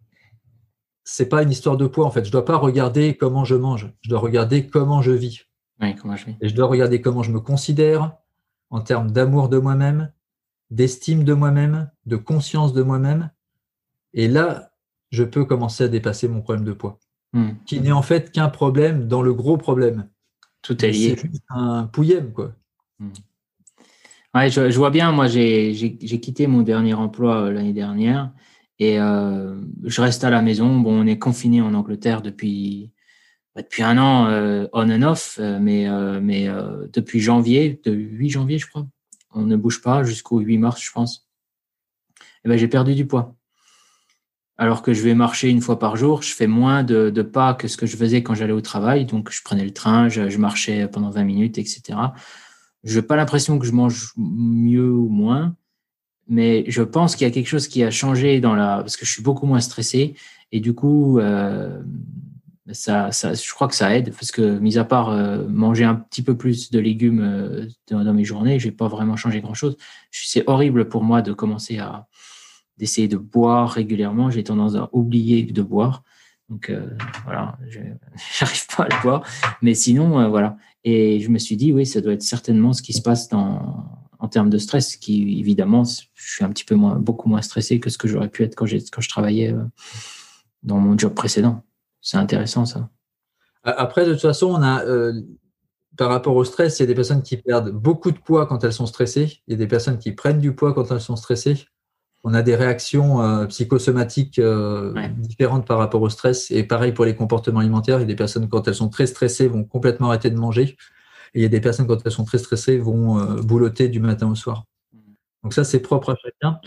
Speaker 2: c'est pas une histoire de poids en fait. Je dois pas regarder comment je mange, je dois regarder comment je vis.
Speaker 1: comment je vis.
Speaker 2: Et je dois regarder comment je me considère, en termes d'amour de moi-même, d'estime de moi-même, de conscience de moi-même. Et là, je peux commencer à dépasser mon problème de poids, hmm. qui n'est en fait qu'un problème dans le gros problème.
Speaker 1: Tout est lié. C'est
Speaker 2: un pouillème, quoi.
Speaker 1: Hmm. Ouais, je, vois bien, moi j'ai quitté mon dernier emploi euh, l'année dernière et euh, je reste à la maison. Bon, on est confiné en Angleterre depuis depuis un an euh, on and off, euh, mais, euh, mais depuis janvier, de 8 janvier, je crois, on ne bouge pas jusqu'au 8 mars, je pense. Et eh ben, j'ai perdu du poids. Alors que je vais marcher une fois par jour, je fais moins de, pas que ce que je faisais quand j'allais au travail. Donc, je prenais le train, je, marchais pendant 20 minutes, etc. Je n'ai pas l'impression que je mange mieux ou moins, mais je pense qu'il y a quelque chose qui a changé dans la, parce que je suis beaucoup moins stressé. Et du coup, ça, ça, je crois que ça aide parce que, mis à part euh, manger un petit peu plus de légumes euh, dans, mes journées, j'ai pas vraiment changé grand chose. C'est horrible pour moi de commencer à d'essayer de boire régulièrement. J'ai tendance à oublier de boire. Donc euh, voilà, (laughs) j'arrive pas à le boire. Mais sinon, voilà. Et je me suis dit, oui, ça doit être certainement ce qui se passe dans, en termes de stress, qui évidemment, je suis un petit peu moins, beaucoup moins stressé que ce que j'aurais pu être quand, quand je travaillais dans mon job précédent. C'est intéressant ça.
Speaker 2: Après, de toute façon, on a, euh, par rapport au stress, il y a des personnes qui perdent beaucoup de poids quand elles sont stressées. Il y a des personnes qui prennent du poids quand elles sont stressées. On a des réactions euh, psychosomatiques euh, différentes par rapport au stress. Et pareil pour les comportements alimentaires. Il y a des personnes, quand elles sont très stressées, vont complètement arrêter de manger. Et il y a des personnes, quand elles sont très stressées, vont boulotter du matin au soir. Mm. Donc ça, c'est propre à chacun.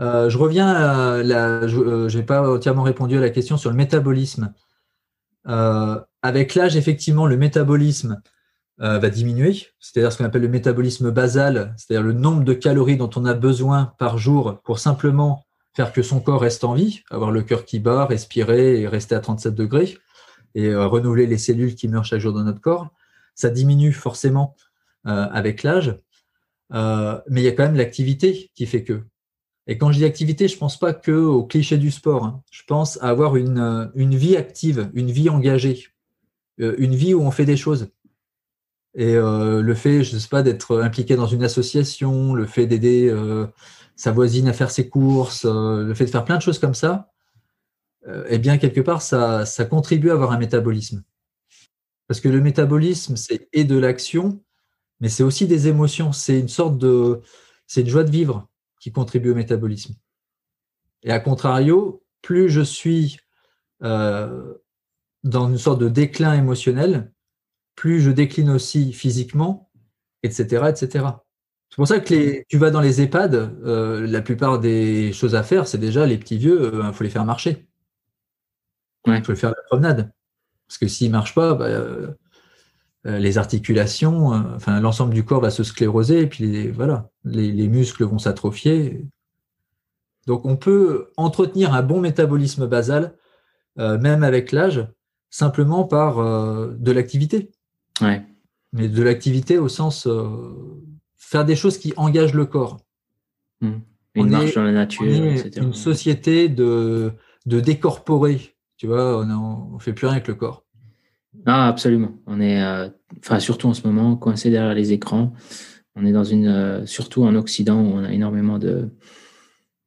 Speaker 2: Euh, je reviens à la. Je n'ai euh, pas entièrement répondu à la question sur le métabolisme. Euh, avec l'âge, effectivement, le métabolisme va diminuer, c'est-à-dire ce qu'on appelle le métabolisme basal, c'est-à-dire le nombre de calories dont on a besoin par jour pour simplement faire que son corps reste en vie, avoir le cœur qui bat, respirer et rester à 37 degrés, et renouveler les cellules qui meurent chaque jour dans notre corps. Ça diminue forcément avec l'âge, mais il y a quand même l'activité qui fait que. Et quand je dis activité, je ne pense pas que au cliché du sport. Hein. Je pense à avoir une, euh, une, vie active, une vie engagée, euh, une vie où on fait des choses. Et euh, le fait, je ne sais pas, d'être impliqué dans une association, le fait d'aider sa voisine à faire ses courses, le fait de faire plein de choses comme ça, eh bien, quelque part, ça, ça contribue à avoir un métabolisme. Parce que le métabolisme, c'est et de l'action, mais c'est aussi des émotions. C'est une sorte de. C'est une joie de vivre qui contribuent au métabolisme. Et à contrario, plus je suis euh, dans une sorte de déclin émotionnel, plus je décline aussi physiquement, etc. etc. C'est pour ça que les, tu vas dans les EHPAD, euh, la plupart des choses à faire, c'est déjà les petits vieux, il faut les faire marcher. Il faut les faire la promenade. Parce que s'ils ne marchent pas, bah, les articulations, enfin l'ensemble du corps va se scléroser et puis voilà, les muscles vont s'atrophier. Donc on peut entretenir un bon métabolisme basal, euh, même avec l'âge, simplement par euh, de l'activité. Mais de l'activité au sens euh, faire des choses qui engagent le corps.
Speaker 1: Mmh. Une marche dans la nature,
Speaker 2: Une société de, de décorporer. Tu vois, on ne fait plus rien avec le corps.
Speaker 1: Ah, absolument. On est, enfin, surtout en ce moment, coincé derrière les écrans. On est dans une, surtout en Occident, où on a énormément de,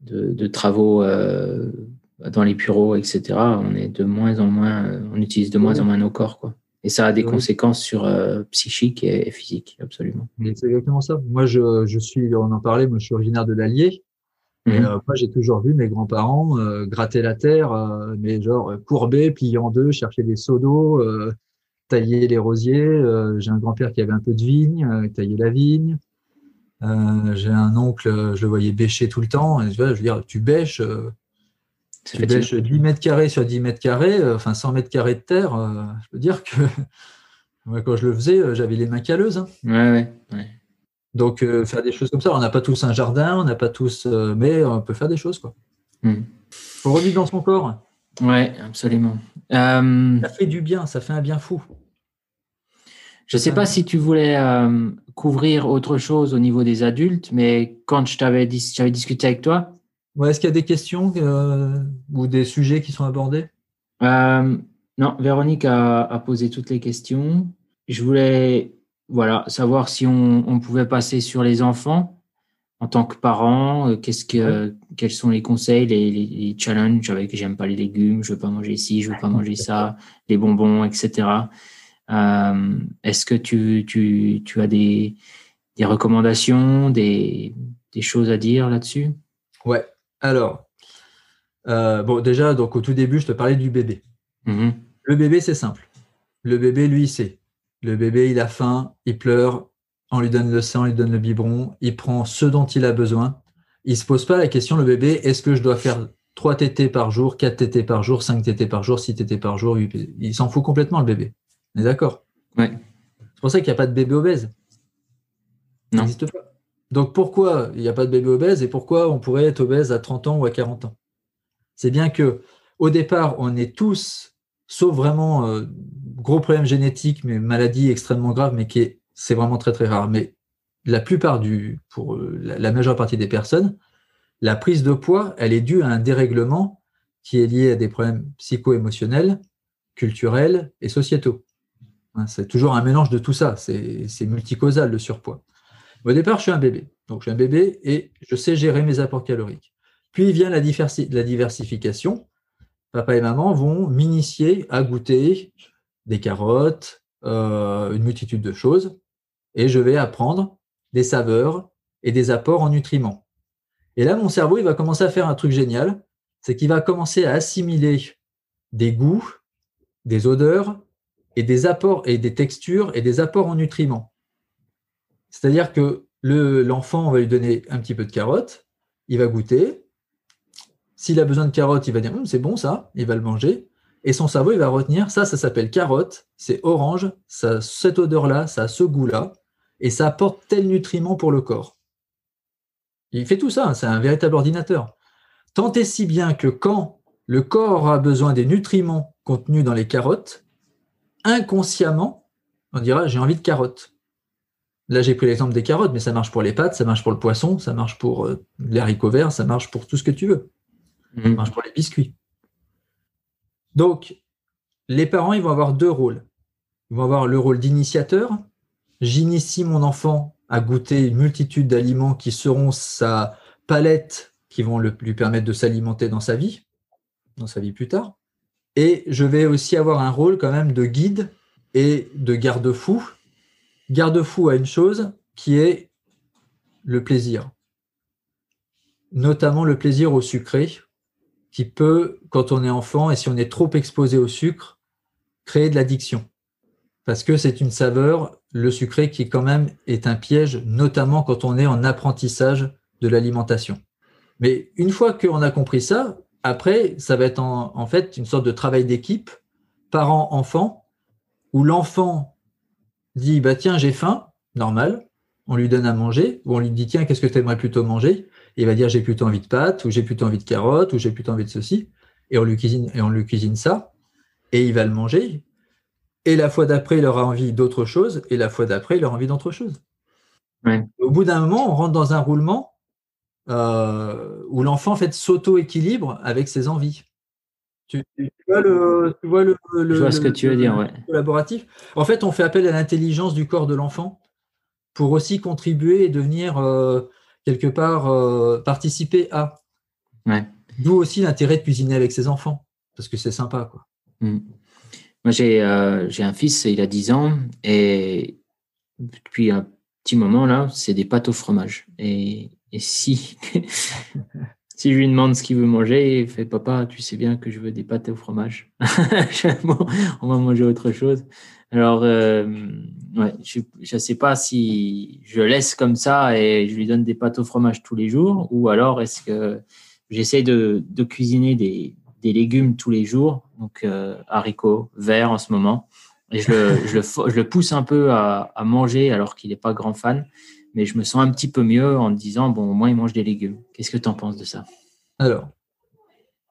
Speaker 1: de, travaux euh, dans les bureaux, etc., on est de moins en moins, on utilise de moins en moins nos corps, quoi. Et ça a des conséquences sur euh, psychique et, physique, absolument.
Speaker 2: C'est exactement ça. Moi, je, je, suis, on en parlait, moi, je suis originaire de l'Allier. Mhm. Euh, moi, j'ai toujours vu mes grands-parents gratter la terre, mais genre courber, plier en deux, chercher des seaux d'eau, tailler les rosiers. j'ai un grand-père qui avait un peu de vigne, tailler la vigne. Euh, j'ai un oncle, je le voyais bêcher tout le temps. je veux dire, tu bêches, euh, tu bêches 10 mètres carrés sur 10 mètres carrés, euh, enfin 100 mètres carrés de terre. je peux dire que (laughs) quand je le faisais, j'avais les mains calleuses. Hein.
Speaker 1: Ouais, ouais,
Speaker 2: Donc, faire des choses comme ça, on n'a pas tous un jardin, on n'a pas tous, mais on peut faire des choses. Quoi. Hmm. Faut revivre dans son corps.
Speaker 1: Ouais, absolument.
Speaker 2: Ça fait du bien, ça fait un bien fou.
Speaker 1: Je ne sais pas si tu voulais euh, couvrir autre chose au niveau des adultes, mais quand je t'avais discuté avec toi.
Speaker 2: Ouais, Est-ce qu'il y a des questions euh, ou des sujets qui sont abordés?
Speaker 1: Euh, Non, Véronique a, posé toutes les questions. Je voulais voilà, savoir si on, pouvait passer sur les enfants en tant que parents. Qu'est-ce que, Quels sont les conseils, les, les, challenges avec j'aime pas les légumes, je veux pas manger ci, je veux pas manger ça, les bonbons, etc. Euh, est-ce que tu, tu, tu as des, des recommandations, des, des, choses à dire là-dessus?
Speaker 2: Ouais. Alors, euh, bon, déjà, donc au tout début, je te parlais du bébé. Mm-hmm. Le bébé, c'est simple. Le bébé, lui, il sait. Le bébé, il a faim, il pleure, on lui donne le sang, on lui donne le biberon, il prend ce dont il a besoin. Il ne se pose pas la question, le bébé, est-ce que je dois faire 3 tétés par jour, 4 tétés par jour, 5 tétés par jour, 6 tétés par jour Il s'en fout complètement, le bébé. On est d'accord?
Speaker 1: Ouais.
Speaker 2: C'est pour ça qu'il n'y a pas de bébé obèse.
Speaker 1: Non.
Speaker 2: pas. Donc pourquoi il n'y a pas de bébé obèse et pourquoi on pourrait être obèse à 30 ans ou à 40 ans? C'est bien que au départ, on est tous, sauf vraiment euh, gros problèmes génétiques, mais maladie extrêmement grave, mais c'est vraiment très très rare. Mais la plupart du, pour euh, la majeure partie des personnes, la prise de poids, elle est due à un dérèglement qui est lié à des problèmes psycho-émotionnels, culturels et sociétaux. Hein, c'est toujours un mélange de tout ça. C'est multicausal le surpoids. Au départ, je suis un bébé. Donc, je suis un bébé et je sais gérer mes apports caloriques. Puis vient la diversification. Papa et maman vont m'initier à goûter des carottes, euh, une multitude de choses. Et je vais apprendre des saveurs et des apports en nutriments. Et là, mon cerveau, il va commencer à faire un truc génial. C'est qu'il va commencer à assimiler des goûts, des odeurs, et des apports et des textures et des apports en nutriments. C'est-à-dire que l'enfant, on va lui donner un petit peu de carotte, il va goûter. S'il a besoin de carotte, il va dire hum, c'est bon ça, il va le manger. Et son cerveau, il va retenir ça, ça s'appelle carotte, c'est orange, ça a cette odeur-là, ça a ce goût-là, et ça apporte tel nutriment pour le corps. Il fait tout ça, c'est un véritable ordinateur. Tant et si bien que quand le corps a besoin des nutriments contenus dans les carottes, inconsciemment, on dira j'ai envie de carottes. Là, j'ai pris l'exemple des carottes, mais ça marche pour les pâtes, ça marche pour le poisson, ça marche pour euh, les ça marche pour tout ce que tu veux. Mhm. marche pour les biscuits. Donc, les parents, ils vont avoir deux rôles. Ils vont avoir le rôle d'initiateur. J'initie mon enfant à goûter une multitude d'aliments qui seront sa palette, qui vont lui permettre de s'alimenter dans sa vie, dans sa vie plus tard. Et je vais aussi avoir un rôle quand même de guide et de garde-fou. Garde-fou à une chose qui est le plaisir. Notamment le plaisir au sucré, qui peut, quand on est enfant et si on est trop exposé au sucre, créer de l'addiction. parce que c'est une saveur, le sucré, qui quand même est un piège, notamment quand on est en apprentissage de l'alimentation. Mais une fois qu'on a compris ça, après, ça va être en, fait une sorte de travail d'équipe, parent-enfant, où l'enfant dit bah tiens j'ai faim, normal, on lui donne à manger, ou on lui dit tiens qu'est-ce que tu aimerais plutôt manger, il va dire j'ai plutôt envie de pâtes, ou j'ai plutôt envie de carottes, ou j'ai plutôt envie de ceci, et on lui cuisine et on lui cuisine ça, et il va le manger. Et la fois d'après, il aura envie d'autre chose, et la fois d'après, il aura envie d'autre chose. Au bout d'un moment, on rentre dans un roulement euh, où l'enfant en fait s'auto-équilibre avec ses envies. Tu, vois le, tu vois le,
Speaker 1: Je vois ce que tu veux dire, ouais.
Speaker 2: Collaboratif. En fait, on fait appel à l'intelligence du corps de l'enfant pour aussi contribuer et devenir euh, quelque part euh, participer à. D'où aussi l'intérêt de cuisiner avec ses enfants, parce que c'est sympa, quoi.
Speaker 1: Mm. Moi, j'ai un fils, il a 10 ans, et depuis un petit moment, là, c'est des pâtes au fromage. Et et si, (laughs) si je lui demande ce qu'il veut manger, il fait Papa, tu sais bien que je veux des pâtes au fromage. (laughs) on va manger autre chose. Alors, euh, je ne sais pas si je laisse comme ça et je lui donne des pâtes au fromage tous les jours ou alors est-ce que j'essaie de, cuisiner des, légumes tous les jours, donc euh, haricots verts en ce moment. Et je le, pousse un peu à, à manger alors qu'il n'est pas grand fan mais je me sens un petit peu mieux en me disant, bon, au moins, il mange des légumes. Qu'est-ce que tu en penses de ça?
Speaker 2: Alors,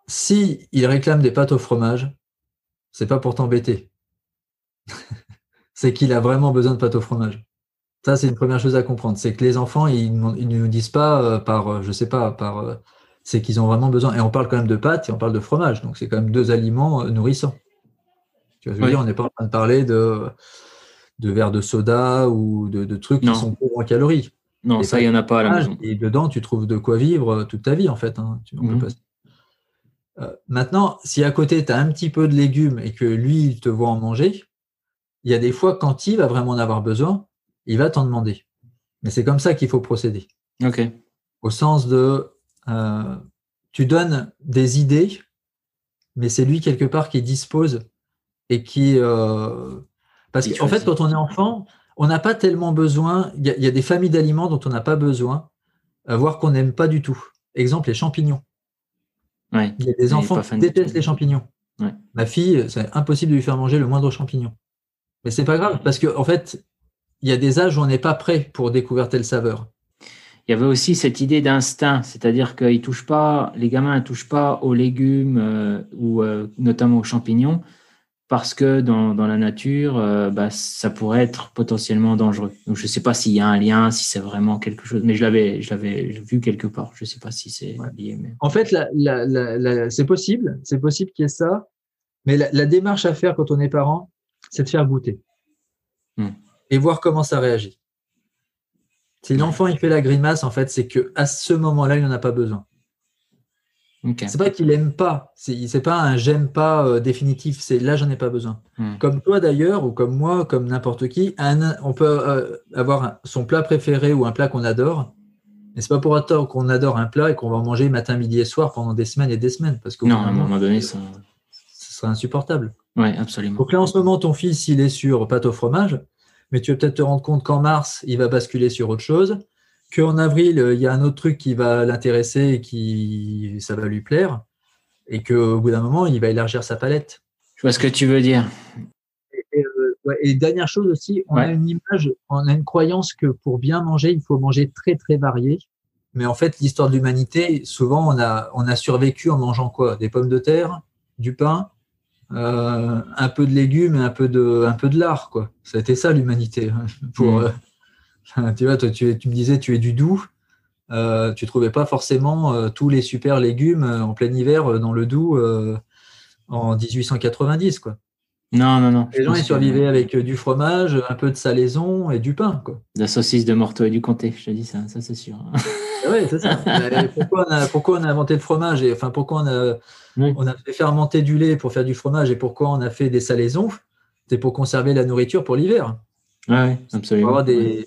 Speaker 2: si il réclame des pâtes au fromage, c'est pas pour t'embêter. C'est qu'il a vraiment besoin de pâtes au fromage. Ça, c'est une première chose à comprendre. C'est que les enfants, ils, ne nous disent pas euh, par, euh, je sais pas, par, euh, c'est qu'ils ont vraiment besoin. Et on parle quand même de pâtes et on parle de fromage. Donc, c'est quand même deux aliments nourrissants. Tu vois, je veux dire, on n'est pas en train de parler de, de verres de soda ou de, trucs qui sont pauvres en calories.
Speaker 1: Non, ça, il n'y en a pas à la maison.
Speaker 2: Et dedans, tu trouves de quoi vivre toute ta vie, en fait. Hein. Mhm. Euh, maintenant, si à côté, tu as un petit peu de légumes et que lui, il te voit en manger, il y a des fois, quand il va vraiment en avoir besoin, il va t'en demander. Mais c'est comme ça qu'il faut procéder.
Speaker 1: OK.
Speaker 2: Au sens de, euh, tu donnes des idées, mais c'est lui, quelque part, qui dispose et qui, parce qu'en fait, quand on est enfant, on n'a pas tellement besoin. Il y, a des familles d'aliments dont on n'a pas besoin, à voir qu'on n'aime pas du tout. Exemple, les champignons. il y a des enfants qui détestent les champignons. Ma fille, c'est impossible de lui faire manger le moindre champignon. Mais c'est pas grave, parce qu'en en fait, il y a des âges où on n'est pas prêt pour découvrir telle saveur.
Speaker 1: Il y avait aussi cette idée d'instinct, c'est-à-dire qu'ils touchent pas, les gamins ne touchent pas aux légumes euh, ou euh, notamment aux champignons parce que dans, dans la nature, euh, bah, ça pourrait être potentiellement dangereux. Donc, je ne sais pas s'il y a un lien, si c'est vraiment quelque chose, mais je l'avais, je l'avais vu quelque part. Je ne sais pas si c'est lié. Mais...
Speaker 2: En fait, la, la, la, c'est possible, c'est possible qu'il y ait ça, mais la, démarche à faire quand on est parent, c'est de faire goûter hmm. et voir comment ça réagit. Si l'enfant il fait la grimace, en fait, c'est que à ce moment-là, il n'en a pas besoin. C'est pas qu'il aime pas, c'est pas un j'aime pas euh, définitif, c'est là j'en ai pas besoin. Hmm. Comme toi d'ailleurs, ou comme moi, comme n'importe qui, on peut euh, avoir son plat préféré ou un plat qu'on adore, mais c'est pas pour autant qu'on adore un plat et qu'on va en manger matin, midi et soir pendant des semaines et des semaines. Parce que
Speaker 1: non, à un moment donné, ça...
Speaker 2: serait insupportable.
Speaker 1: Oui, absolument.
Speaker 2: Donc là, en ce moment, ton fils, il est sur pâte au fromage, mais tu vas peut-être te rendre compte qu'en mars, il va basculer sur autre chose qu'en avril, il y a un autre truc qui va l'intéresser et qui ça va lui plaire, et qu'au bout d'un moment, il va élargir sa palette.
Speaker 1: Je vois ce que tu veux dire.
Speaker 2: Et, euh, dernière chose aussi, on a une image, on a une croyance que pour bien manger, il faut manger très très varié. Mais en fait, l'histoire de l'humanité, souvent, on a, on a survécu en mangeant quoi? Des pommes de terre, du pain, euh, un peu de légumes et un peu de, un peu de lard, quoi. Ça a été ça l'humanité. Hein, pour, mmh. euh, (laughs) tu vois, toi, tu, me disais, tu es du Doubs. Euh, tu trouvais pas forcément euh, tous les super légumes en plein hiver dans le Doubs en 1890, quoi.
Speaker 1: Non, non, non.
Speaker 2: Les gens, ils survivaient avec du fromage, un peu de salaison et du pain, quoi.
Speaker 1: La saucisse de Morteau et du Comté, je te dis ça, ça c'est sûr. (laughs)
Speaker 2: oui, c'est ça. (laughs) pourquoi, on a, inventé le fromage et enfin pourquoi on a, on a fait fermenter du lait pour faire du fromage et pourquoi on a fait des salaisons? C'est pour conserver la nourriture pour l'hiver.
Speaker 1: oui, absolument.
Speaker 2: Pour avoir des,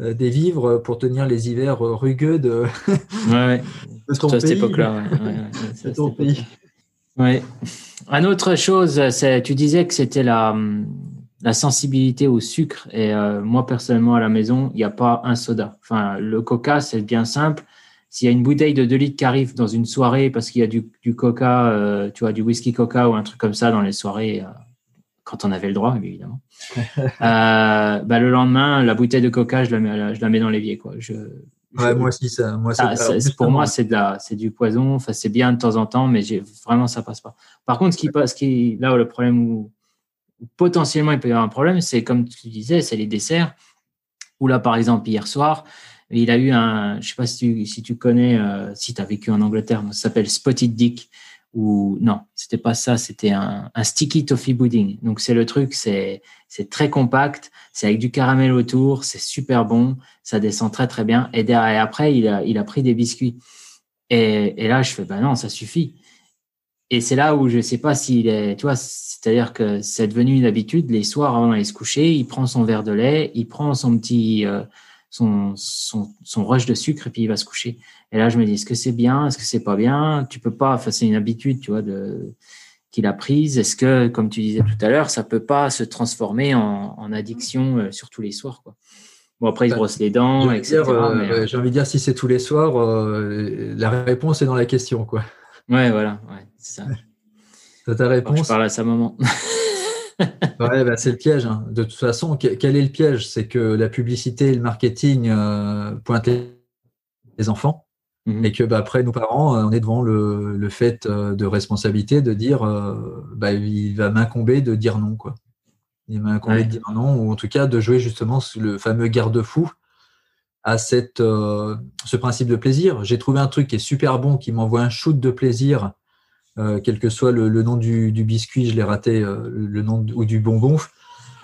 Speaker 2: euh, des vivres pour tenir les hivers rugueux de,
Speaker 1: ouais, (laughs) ton pays. cette époque-là.
Speaker 2: Ouais. (laughs)
Speaker 1: Une autre chose, tu disais que c'était la, la sensibilité au sucre. Et euh, moi, personnellement, à la maison, il n'y a pas un soda. Enfin, le coca, c'est bien simple. S'il y a une bouteille de 2 litres qui arrive dans une soirée parce qu'il y a du, coca, euh, tu vois, du whisky coca ou un truc comme ça dans les soirées, euh, quand on avait le droit, évidemment, (laughs) bah, le lendemain, la bouteille de coca, je la mets, je la mets dans l'évier. Quoi. Je,
Speaker 2: moi aussi, ça. Moi,
Speaker 1: ah, pour moi, c'est c'est du poison. Enfin, c'est bien de temps en temps, mais vraiment, ça passe pas. Par contre, ce qui passe, qui, là, le problème où, potentiellement il peut y avoir un problème, c'est comme tu disais, c'est les desserts. Où là, par exemple, hier soir, il a eu un, je sais pas si tu, connais, euh, si tu as vécu en Angleterre, ça s'appelle Spotted Dick. Ou non, c'était pas ça, c'était un, sticky toffee pudding. Donc c'est le truc, c'est très compact, c'est avec du caramel autour, c'est super bon, ça descend très très bien. Et derrière, après, il a pris des biscuits. Et, et là, je fais bah non, ça suffit. Et c'est là où je sais pas s'il est, tu vois, c'est-à-dire que c'est devenu une habitude. Les soirs avant d'aller se coucher, il prend son verre de lait, il prend son petit, euh, son, son, son, rush de sucre et puis il va se coucher. Et là, je me dis, est-ce que c'est bien, est-ce que c'est pas bien? Tu peux pas, enfin, c'est une habitude, tu vois, de qu'il a prise. Est-ce que, comme tu disais tout à l'heure, ça peut pas se transformer en, en addiction euh, sur tous les soirs, quoi? Bon, après, il se bah, brosse les dents, etc.
Speaker 2: Euh, j'ai envie de dire, si c'est tous les soirs, la réponse est dans la question, quoi.
Speaker 1: Ouais, voilà, ouais, c'est ça.
Speaker 2: ta réponse.
Speaker 1: je parle à sa maman. (laughs)
Speaker 2: ouais, bah, c'est le piège. Hein. De toute façon, quel est le piège? C'est que la publicité et le marketing euh, pointent les enfants mhm. et que bah, après, nous parents, euh, on est devant le, le fait euh, de responsabilité de dire bah, il va m'incomber de dire non. Quoi. Il va m'incomber de dire non, ou en tout cas de jouer justement le fameux garde-fou à cette, ce principe de plaisir. J'ai trouvé un truc qui est super bon, qui m'envoie un shoot de plaisir euh, quel que soit le, nom du, biscuit, je l'ai raté, euh, le nom ou du bonbon,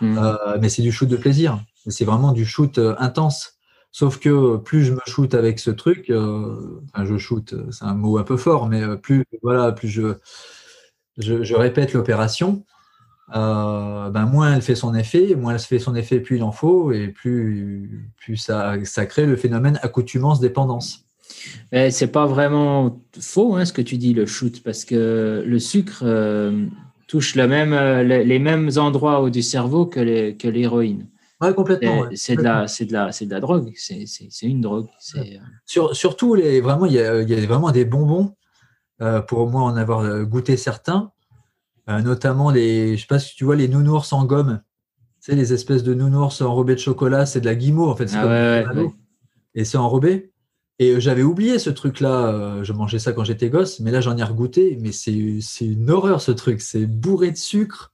Speaker 2: euh, mais c'est du shoot de plaisir. C'est vraiment du shoot intense. Sauf que plus je me shoot avec ce truc, enfin je shoot, c'est un mot un peu fort, mais plus voilà, plus je, je, répète l'opération, ben moins elle fait son effet, moins elle fait son effet, plus il en faut, et plus, plus ça, ça crée le phénomène accoutumance-dépendance.
Speaker 1: C'est pas vraiment faux hein, ce que tu dis, le shoot, parce que le sucre euh, touche même, euh, les mêmes endroits du cerveau que l'héroïne.
Speaker 2: Oui, complètement.
Speaker 1: C'est de, la, de, la, de la drogue, c'est une drogue. Euh,
Speaker 2: Sur, surtout, les, vraiment, il y, a, y, a, vraiment des bonbons, pour moi en avoir goûté certains, notamment les, je sais pas si tu vois, les nounours en gomme. Tu sais, les espèces de nounours enrobés de chocolat, c'est de la guimauve en fait.
Speaker 1: Ah
Speaker 2: Et c'est enrobé. Et euh, j'avais oublié ce truc-là. Euh, je mangeais ça quand j'étais gosse, mais là j'en ai regoûté. Mais c'est une horreur ce truc. C'est bourré de sucre.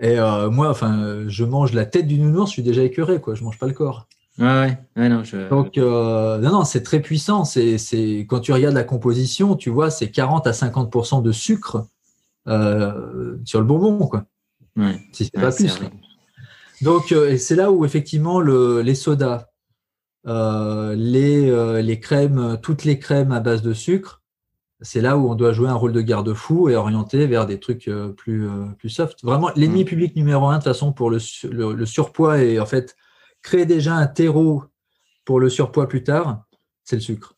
Speaker 2: Et euh, moi, enfin, je mange la tête du nounours. Je suis déjà écœuré, quoi. Je mange pas le corps.
Speaker 1: Ouais, ouais. non,
Speaker 2: Donc, non, non, c'est très puissant. C'est quand tu regardes la composition, tu vois, c'est 40 à 50% de sucre sur le bonbon, quoi.
Speaker 1: Ouais.
Speaker 2: Si c'est pas plus. Donc, c'est là où effectivement le, les sodas, euh, les, euh, les crèmes, toutes les crèmes à base de sucre, c'est là où on doit jouer un rôle de garde-fou et orienter vers des trucs euh, plus, plus soft. Vraiment, l'ennemi mm. public numéro un, de toute façon, pour le, le, surpoids et en fait, créer déjà un terreau pour le surpoids plus tard, c'est le sucre.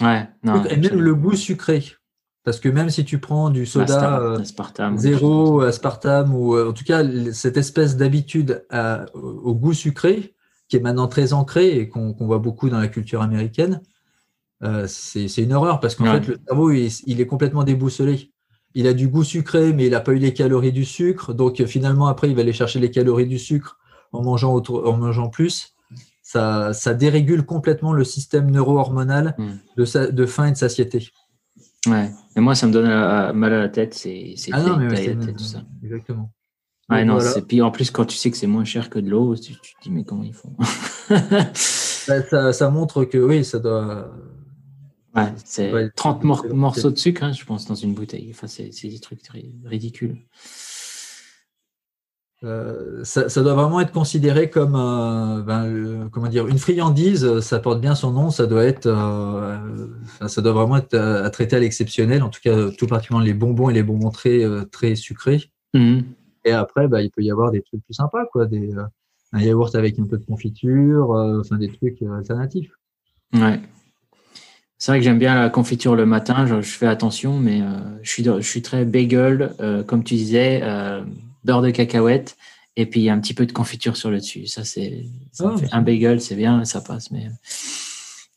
Speaker 1: Ouais, non,
Speaker 2: et même le goût sucré. Parce que même si tu prends du soda zéro, aspartame, ou en tout cas cette espèce d'habitude au goût sucré, qui est maintenant très ancré et qu'on voit beaucoup dans la culture américaine, euh, c'est une horreur parce qu'en fait, le cerveau, il, est complètement déboussolé. Il a du goût sucré, mais il n'a pas eu les calories du sucre. Donc, finalement, après, il va aller chercher les calories du sucre en mangeant, en mangeant plus. Ça, ça, dérégule complètement le système neuro-hormonal hmm. de, de faim et de satiété.
Speaker 1: Ouais. Et moi, ça me donne mal à la tête. C'est
Speaker 2: ah non, mais tout ça. Exactement.
Speaker 1: Ouais, non, c'est puis en plus quand tu sais que c'est moins cher que de l'eau, tu, te dis mais comment ils font? (laughs)
Speaker 2: Bah, ça, montre que oui, ça doit.
Speaker 1: Ouais, c'est 30 morceaux de sucre, hein, je pense, dans une bouteille. Enfin, c'est des trucs ridicules.
Speaker 2: Euh, ça, doit vraiment être considéré comme euh, ben, comment dire une friandise. Ça porte bien son nom. Ça doit être, euh, ça doit vraiment être à, traiter à l'exceptionnel. En tout cas, tout particulièrement les bonbons et les bonbons très très sucrés.
Speaker 1: Mmh.
Speaker 2: Et après, bah, il peut y avoir des trucs plus sympas, quoi, des, euh, un yaourt avec un peu de confiture, euh, enfin des trucs euh, alternatifs.
Speaker 1: Ouais. C'est vrai que j'aime bien la confiture le matin, je, fais attention, mais je, suis je suis très bagel, comme tu disais, beurre de cacahuète Et puis, il y a un petit peu de confiture sur le dessus. Ça, c'est ah, un bagel, c'est bien, ça passe. Mais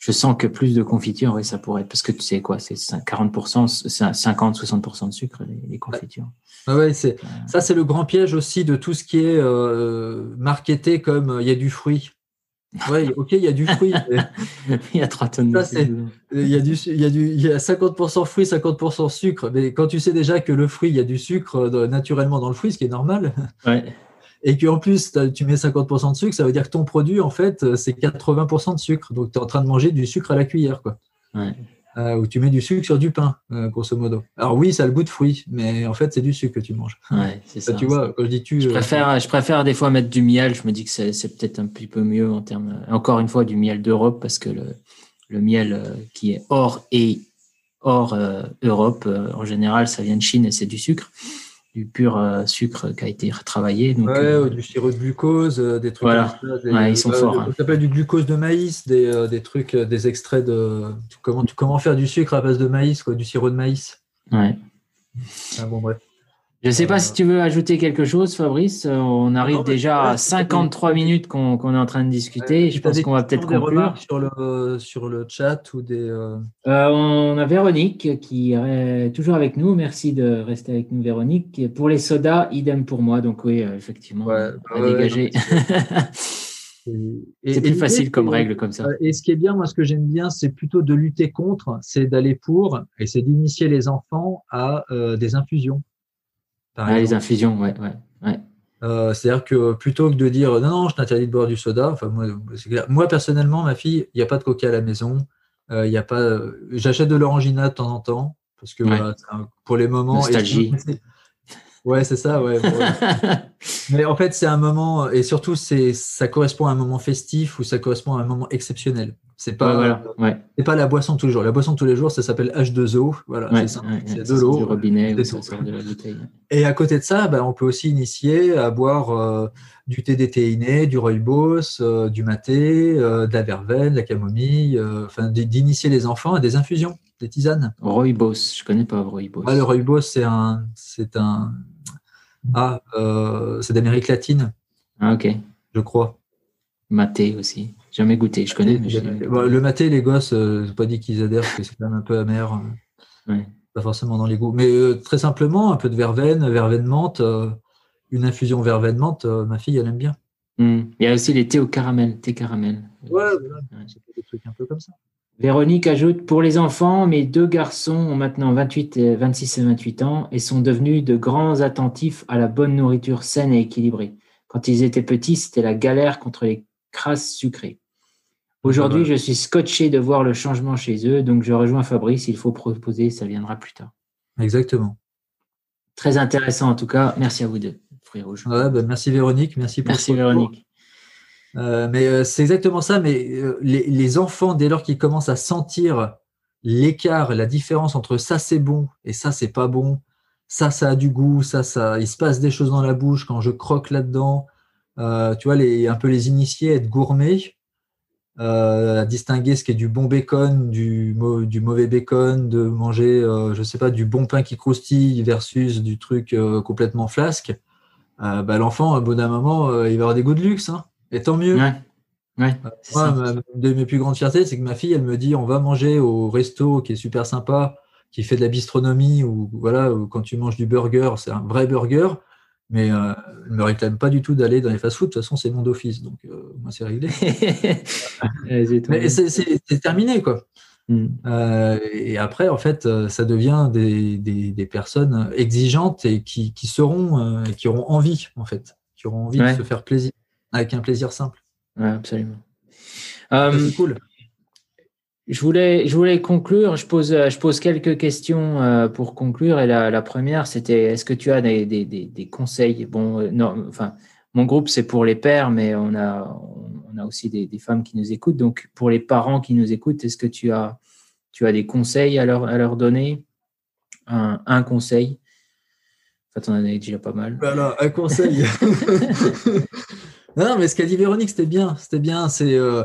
Speaker 1: je sens que plus de confiture, oui, ça pourrait être. Parce que tu sais quoi, c'est 40%, 50-60% de sucre, les, confitures.
Speaker 2: Ah ouais, c'est, ça, c'est le grand piège aussi de tout ce qui est euh, marketé comme euh, il y a du fruit. (laughs) Oui, ok, il y a du fruit. (laughs)
Speaker 1: il y a 3 tonnes
Speaker 2: de Il y a, du, il y a, du, il y a 50% fruit, 50% sucre. Mais quand tu sais déjà que le fruit, il y a du sucre euh, naturellement dans le fruit, ce qui est normal.
Speaker 1: Ouais.
Speaker 2: Et qu'en plus, tu mets 50% de sucre, ça veut dire que ton produit, en fait, euh, c'est 80% de sucre. Donc, tu es en train de manger du sucre à la cuillère. Quoi.
Speaker 1: Ouais.
Speaker 2: Euh, ou tu mets du sucre sur du pain, euh, grosso modo. Alors oui, ça a le goût de fruit, mais en fait, c'est du sucre que tu manges.
Speaker 1: Ouais, c'est ça.
Speaker 2: Tu vois, quand je dis tu.
Speaker 1: Je préfère, je préfère des fois mettre du miel. Je me dis que c'est peut-être un petit peu mieux en termes. Encore une fois, du miel d'Europe, parce que le, le miel qui est hors et hors Europe, en général, ça vient de Chine et c'est du sucre du pur euh, sucre qui a été retravaillé.
Speaker 2: Donc, ouais, euh, du sirop de glucose, euh, des trucs
Speaker 1: voilà. ils sont forts.
Speaker 2: Hein. Ça s'appelle du glucose de maïs, des, des, trucs, des extraits de comment, comment faire du sucre à base de maïs, quoi, du sirop de maïs.
Speaker 1: Ouais.
Speaker 2: Ah, bon, bref.
Speaker 1: Je ne sais pas si tu veux ajouter quelque chose, Fabrice. On arrive déjà à 53 minutes qu'on est en train de discuter. je pense qu'on va peut-être conclure.
Speaker 2: Sur le, sur le chat ou des. Euh,
Speaker 1: euh, on a Véronique qui est toujours avec nous. Merci de rester avec nous, Véronique. Pour les sodas, idem pour moi. Donc, oui, euh, effectivement, on va dégager. C'est (laughs) plus facile comme règle comme ça.
Speaker 2: Et ce qui est bien, moi, ce que j'aime bien, c'est plutôt de lutter contre, c'est d'aller pour, et c'est d'initier les enfants à des infusions.
Speaker 1: Ah, les infusions, ouais. ouais,
Speaker 2: euh, C'est-à-dire que plutôt que de dire non, non, je t'interdis de boire du soda, enfin, moi, moi personnellement, ma fille, il n'y a pas de coca à la maison. Euh, a pas. J'achète de l'orangina de temps en temps parce que pour les moments.
Speaker 1: Nostalgie.
Speaker 2: Ouais, c'est ça, ouais. (laughs) Mais en fait, c'est un moment, et surtout, c'est, ça correspond à un moment festif ou ça correspond à un moment exceptionnel. C'est pas, c'est pas la boisson tous les jours. La boisson tous les jours, ça s'appelle H2O. Voilà, c'est ça. c'est de l'eau.
Speaker 1: Du robinet ou de la bouteille.
Speaker 2: Et à côté de ça, ben, on peut aussi initier à boire euh, du thé déthéiné, du rooibos, euh, du maté, euh, de la verveine, de la camomille, enfin, d'initier les enfants à des infusions, des tisanes.
Speaker 1: Rooibos, je connais pas rooibos.
Speaker 2: le rooibos, c'est un, c'est un, ah, euh, c'est d'Amérique latine.
Speaker 1: Ah, ok.
Speaker 2: Je crois.
Speaker 1: Maté aussi. Jamais goûté, je connais.
Speaker 2: le maté, les gosses, euh, pas dit qu'ils adhèrent, parce que c'est quand même un peu amer.
Speaker 1: Euh,
Speaker 2: pas forcément dans les goûts. Mais très simplement, un peu de verveine, verveine menthe, une infusion verveine menthe, ma fille, elle aime bien.
Speaker 1: Hmm. Il y a aussi les thés au caramel, thé caramel.
Speaker 2: Ouais, voilà. c'est des trucs un peu comme ça.
Speaker 1: Véronique ajoute Pour les enfants, mes deux garçons ont maintenant 28 26 et 28 ans et sont devenus de grands attentifs à la bonne nourriture saine et équilibrée. Quand ils étaient petits, c'était la galère contre les crasses sucrées. Aujourd'hui, je suis scotché de voir le changement chez eux, donc je rejoins Fabrice. Il faut proposer, ça viendra plus tard.
Speaker 2: Exactement.
Speaker 1: Très intéressant en tout cas. Merci à vous deux, Fruits Rouges.
Speaker 2: Ben, merci Véronique. Merci
Speaker 1: pour Merci Véronique.
Speaker 2: Euh, mais euh, c'est exactement ça. Mais euh, les, enfants, dès lors qu'ils commencent à sentir l'écart, la différence entre ça c'est bon et ça c'est pas bon, ça ça a du goût, ça ça, il se passe des choses dans la bouche quand je croque là-dedans. tu vois, les, un peu les initiés, être gourmets, à distinguer ce qui est du bon bacon, du, du mauvais bacon, de manger, je sais pas, du bon pain qui croustille versus du truc complètement flasque. Bah, l'enfant, au bout d'un moment, il va avoir des goûts de luxe. Hein. Et tant mieux.
Speaker 1: Ouais. Ouais,
Speaker 2: une de mes plus grandes fiertés, c'est que ma fille, elle me dit on va manger au resto qui est super sympa, qui fait de la bistronomie, ou voilà, quand tu manges du burger, c'est un vrai burger, mais euh, ne me réclame pas du tout d'aller dans les fast-food. De toute façon, c'est mon d'office, donc euh, moi, c'est réglé. (laughs) mais c'est terminé, quoi. Mm. Euh, et après, en fait, ça devient des, des, personnes exigeantes et qui, qui seront, qui auront envie, en fait, qui auront envie de se faire plaisir avec un plaisir simple.
Speaker 1: absolument. Euh, cool. Je voulais, je voulais conclure. Je pose, je pose quelques questions euh, pour conclure. Et la, première, c'était est-ce que tu as des, des, des, conseils? Bon, euh, non, enfin, mon groupe, c'est pour les pères, mais on a, on a aussi des, femmes qui nous écoutent. Donc, pour les parents qui nous écoutent, est-ce que tu as, tu as des conseils à leur, à leur donner? Un, un conseil? En fait, on en a déjà pas mal.
Speaker 2: Voilà, un conseil. (laughs) (laughs) Non, mais ce qu'a dit Véronique, c'était bien. C'était bien. C'est euh,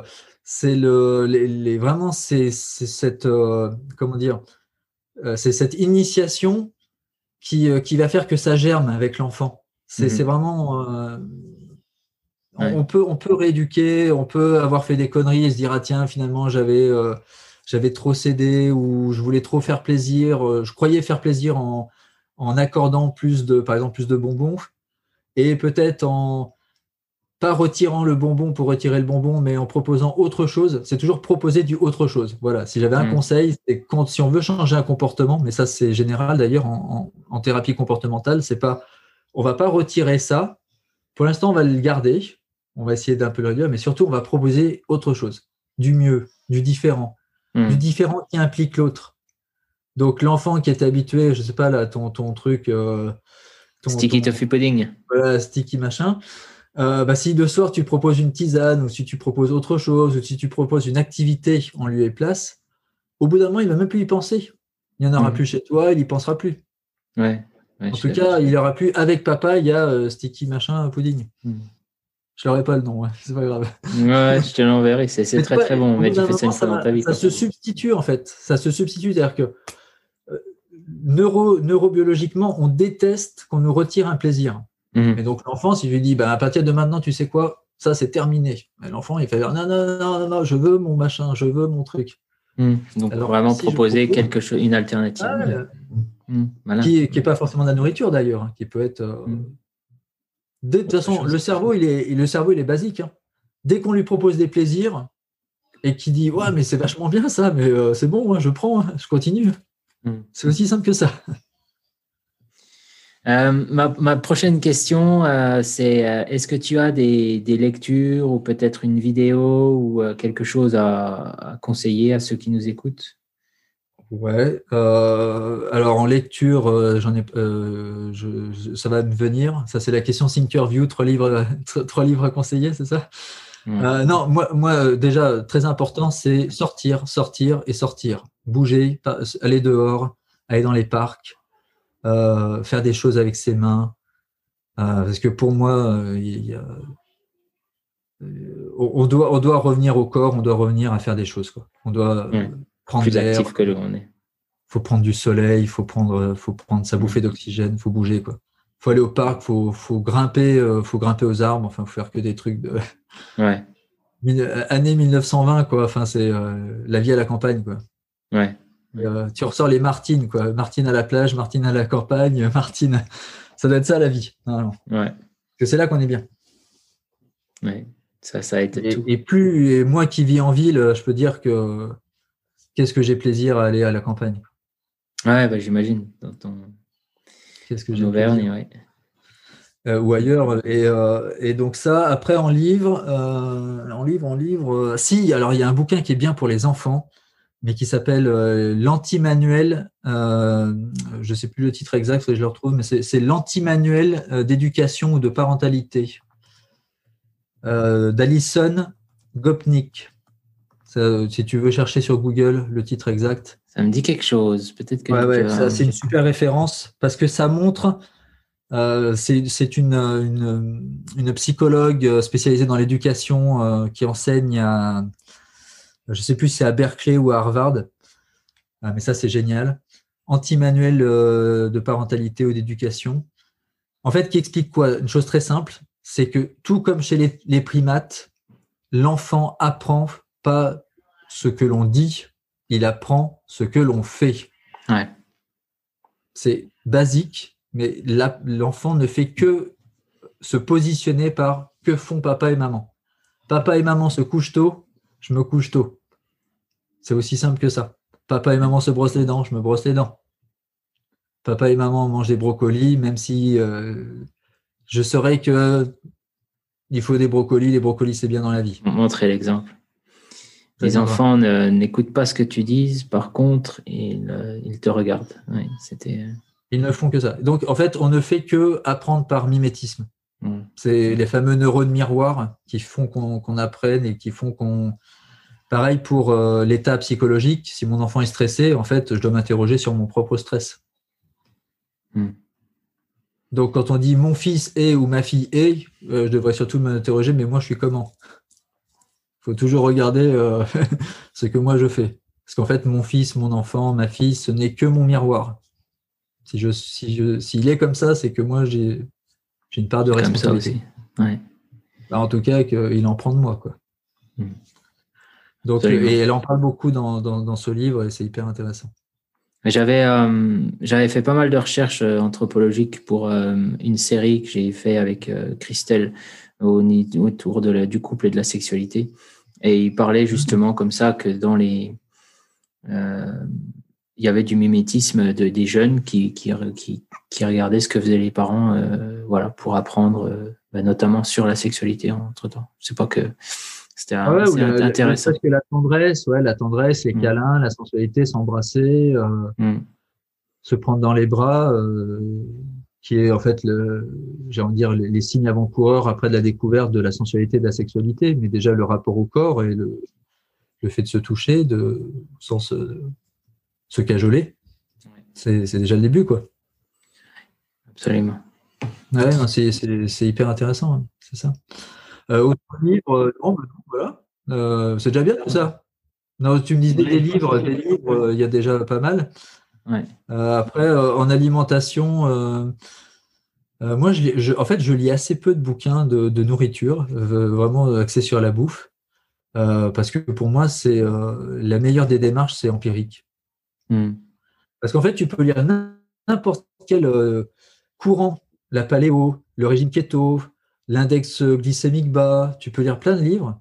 Speaker 2: c'est le les, vraiment c'est cette euh, comment dire euh, c'est cette initiation qui, qui va faire que ça germe avec l'enfant. C'est
Speaker 1: Mhm.
Speaker 2: vraiment. euh, on-
Speaker 1: Ouais.
Speaker 2: on, peut, on peut rééduquer, on peut avoir fait des conneries et se dire ah tiens, finalement, j'avais euh, j'avais trop cédé ou je voulais trop faire plaisir. euh, je croyais faire plaisir en, en accordant plus de, par exemple, plus de bonbons et peut-être en pas retirant le bonbon pour retirer le bonbon, mais en proposant autre chose. C'est toujours proposer du autre chose. Voilà. Si j'avais un
Speaker 1: Mhm.
Speaker 2: conseil, c'est quand si on veut changer un comportement, mais ça c'est général d'ailleurs en, en- en thérapie comportementale, c'est pas, on va pas retirer ça. Pour l'instant, on va le garder. On va essayer d'un peu le réduire, mais surtout on va proposer autre chose, du mieux, du différent,
Speaker 1: Mhm.
Speaker 2: du différent qui implique l'autre. Donc l'enfant qui est habitué, je sais pas là, ton, ton truc, euh, ton-
Speaker 1: Sticky
Speaker 2: ton-
Speaker 1: toffee pudding.
Speaker 2: voilà, sticky machin. Euh, bah, si de soir tu proposes une tisane ou si tu proposes autre chose ou si tu proposes une activité en lieu et place, au bout d'un moment, il va même plus y penser. Il n'y en aura
Speaker 1: Mhm.
Speaker 2: plus chez toi, il y pensera plus.
Speaker 1: Ouais. ouais,
Speaker 2: En tout cas, il y aura plus avec papa, il y a euh, sticky machin pudding.
Speaker 1: Mhm.
Speaker 2: Je n'aurai pas le nom, ouais, (laughs) c'est pas grave.
Speaker 1: Ouais, je te l'enverrai. C'est très
Speaker 2: vois,
Speaker 1: très bon. Mais tu fais ça une
Speaker 2: moment,
Speaker 1: fois dans ta vie.
Speaker 2: Ça se substitue en fait. Ça se substitue, c'est-à-dire que euh, neuro, neurobiologiquement, on déteste qu'on nous retire un plaisir.
Speaker 1: Mhm.
Speaker 2: Et donc l'enfant, si je lui dis, bah, à partir de maintenant, tu sais quoi, ça c'est terminé. L'enfant, il fait, non, non, non, non, non, non, je veux mon machin, je veux mon truc.
Speaker 1: Mhm. Donc
Speaker 2: Alors,
Speaker 1: vraiment
Speaker 2: si
Speaker 1: proposer
Speaker 2: propose-
Speaker 1: quelque chose, une alternative.
Speaker 2: Ah.
Speaker 1: Mhm. Voilà.
Speaker 2: qui n'est pas forcément de la nourriture d'ailleurs, hein, qui peut être. euh, de toute façon, le cerveau, il est, le cerveau, il est basique. hein. Dès qu'on lui propose des plaisirs et qu'il dit, ouais, mais c'est vachement bien ça, mais euh, c'est bon, je prends, hein, je continue. C'est aussi simple que ça.
Speaker 1: Euh, ma, ma prochaine question, euh, c'est euh, est-ce que tu as des, des lectures ou peut-être une vidéo ou euh, quelque chose à, à conseiller à ceux qui nous écoutent?
Speaker 2: Ouais. alors en lecture, j'en ai, je- je- ça va me venir. Ça, c'est la question Thinkerview, trois livres, (laughs) trois livres à conseiller, c'est ça? Non, moi, moi, déjà, très important, c'est sortir, sortir et sortir. Bouger, aller dehors, aller dans les parcs, euh, faire des choses avec ses mains. Euh, parce que pour moi, euh, il on, doit, on doit revenir au corps, on doit revenir à faire des choses. Quoi. On doit
Speaker 1: Ouais.
Speaker 2: prendre
Speaker 1: Plus
Speaker 2: l'air,
Speaker 1: actif que l'on est.
Speaker 2: faut prendre du soleil, il faut prendre, faut prendre sa bouffée d'oxygène, faut bouger quoi. Faut aller au parc, faut, faut grimper, faut grimper aux arbres, enfin faut faire que des trucs de
Speaker 1: Ouais, (laughs)
Speaker 2: année 1920 quoi. Enfin c'est euh, la vie à la campagne quoi.
Speaker 1: ouais.
Speaker 2: Et, euh, tu ressors les Martines quoi, Martine à la plage, Martine à la campagne, (laughs) Martine, ça doit être ça la vie.
Speaker 1: Ouais,
Speaker 2: c'est là qu'on est bien.
Speaker 1: ouais. Ça, ça aide tout.
Speaker 2: Et, et plus et moi qui vis en ville, je peux dire que qu'est-ce que j'ai plaisir à aller à la campagne.
Speaker 1: Ouais, bah, j'imagine. Dans ton
Speaker 2: Qu'est-ce que j'ai
Speaker 1: Auvergne,
Speaker 2: plaisir.
Speaker 1: ouais.
Speaker 2: euh, ou ailleurs. Et, euh, et donc ça, après en livre, euh, en livre, en livre. si, alors il y a un bouquin qui est bien pour les enfants, mais qui s'appelle euh, l'anti-manuel. euh, je sais plus le titre exact, faut que je le retrouve, mais c'est l'anti-manuel euh, d'éducation ou de parentalité euh, d'Alison Gopnik. Ça, si tu veux chercher sur Google le titre exact.
Speaker 1: Ça me dit quelque chose. Peut-être que
Speaker 2: Ouais, ouais, c'est une super référence parce que ça montre. c'est une, une, une psychologue spécialisée dans l'éducation qui enseigne à. Je sais plus si c'est à Berkeley ou à Harvard, Ah, mais ça c'est génial. Anti-manuel euh, de parentalité ou d'éducation. En fait, qui explique quoi? Une chose très simple, c'est que tout comme chez les, les primates, l'enfant apprend pas ce que l'on dit, il apprend ce que l'on fait.
Speaker 1: Ouais.
Speaker 2: C'est basique, mais l'enfant ne fait que se positionner par que font papa et maman. Papa et maman se couchent tôt, je me couche tôt. C'est aussi simple que ça. Papa et maman se brossent les dents, je me brosse les dents. Papa et maman mangent des brocolis, même si euh, je saurais que il faut des brocolis, les brocolis c'est bien dans la vie.
Speaker 1: Montrer l'exemple. Les enfants n'écoutent pas ce que tu dis, par contre, ils, euh, ils te regardent. C'était. euh,
Speaker 2: Ils ne font que ça. Donc en fait, on ne fait que apprendre par mimétisme.
Speaker 1: ouais.
Speaker 2: C'est les fameux neurones miroirs qui font qu'on qu'on apprenne et qui font qu'on. Pareil pour euh, l'état psychologique. Si mon enfant est stressé, en fait, je dois m'interroger sur mon propre stress.
Speaker 1: Hmm.
Speaker 2: Donc, quand on dit mon fils est ou ma fille est, euh, je devrais surtout m'interroger, mais moi, je suis comment? Il faut toujours regarder euh, (laughs) ce que moi je fais. Parce qu'en fait, mon fils, mon enfant, ma fille, ce n'est que mon miroir. Si je, si je, s'il est comme ça, c'est que moi, j'ai, J'ai une part de responsabilité.
Speaker 1: Ça aussi. Ouais.
Speaker 2: Bah, en tout cas, qu'il en prend de moi. Quoi. Hmm. Donc, et elle en parle beaucoup dans, dans, ce livre et c'est hyper intéressant.
Speaker 1: J'avais euh, j'avais fait pas mal de recherches euh, anthropologiques pour euh, une série que j'ai fait avec Christelle au, autour de du couple et de la sexualité. Et il parlait justement comme ça que dans les il y avait du mimétisme de, des jeunes qui, qui, qui, qui, regardaient ce que faisaient les parents voilà, pour apprendre bah, notamment sur la sexualité entre temps. C'est pas que c'était ah intéressant.
Speaker 2: La, la tendresse, ouais, la tendresse, les mm. câlins, la sensualité, s'embrasser, euh, mm. se prendre dans les bras, euh, qui est en fait le, j'ai envie de dire les, signes avant-coureurs après de la découverte de la sensualité, de la sexualité, mais déjà le rapport au corps et le, le fait de se toucher, de sans se, se cajoler, c'est déjà le début, quoi.
Speaker 1: Absolument.
Speaker 2: Ouais, c'est hyper intéressant, hein, c'est ça. Euh, autre livre, euh, non, ben voilà. Euh, c'est déjà bien tout ça. Non, tu me disais des livres, des livres, il y a déjà pas mal. après, en alimentation, moi, je, en fait, je lis assez peu de bouquins de, nourriture, vraiment axés sur la bouffe, parce que pour moi, c'est la meilleure des démarches, c'est empirique. Hmm. Parce qu'en fait, tu peux lire n'importe quel courant, la paléo, le régime keto, l'index glycémique bas, tu peux lire plein de livres.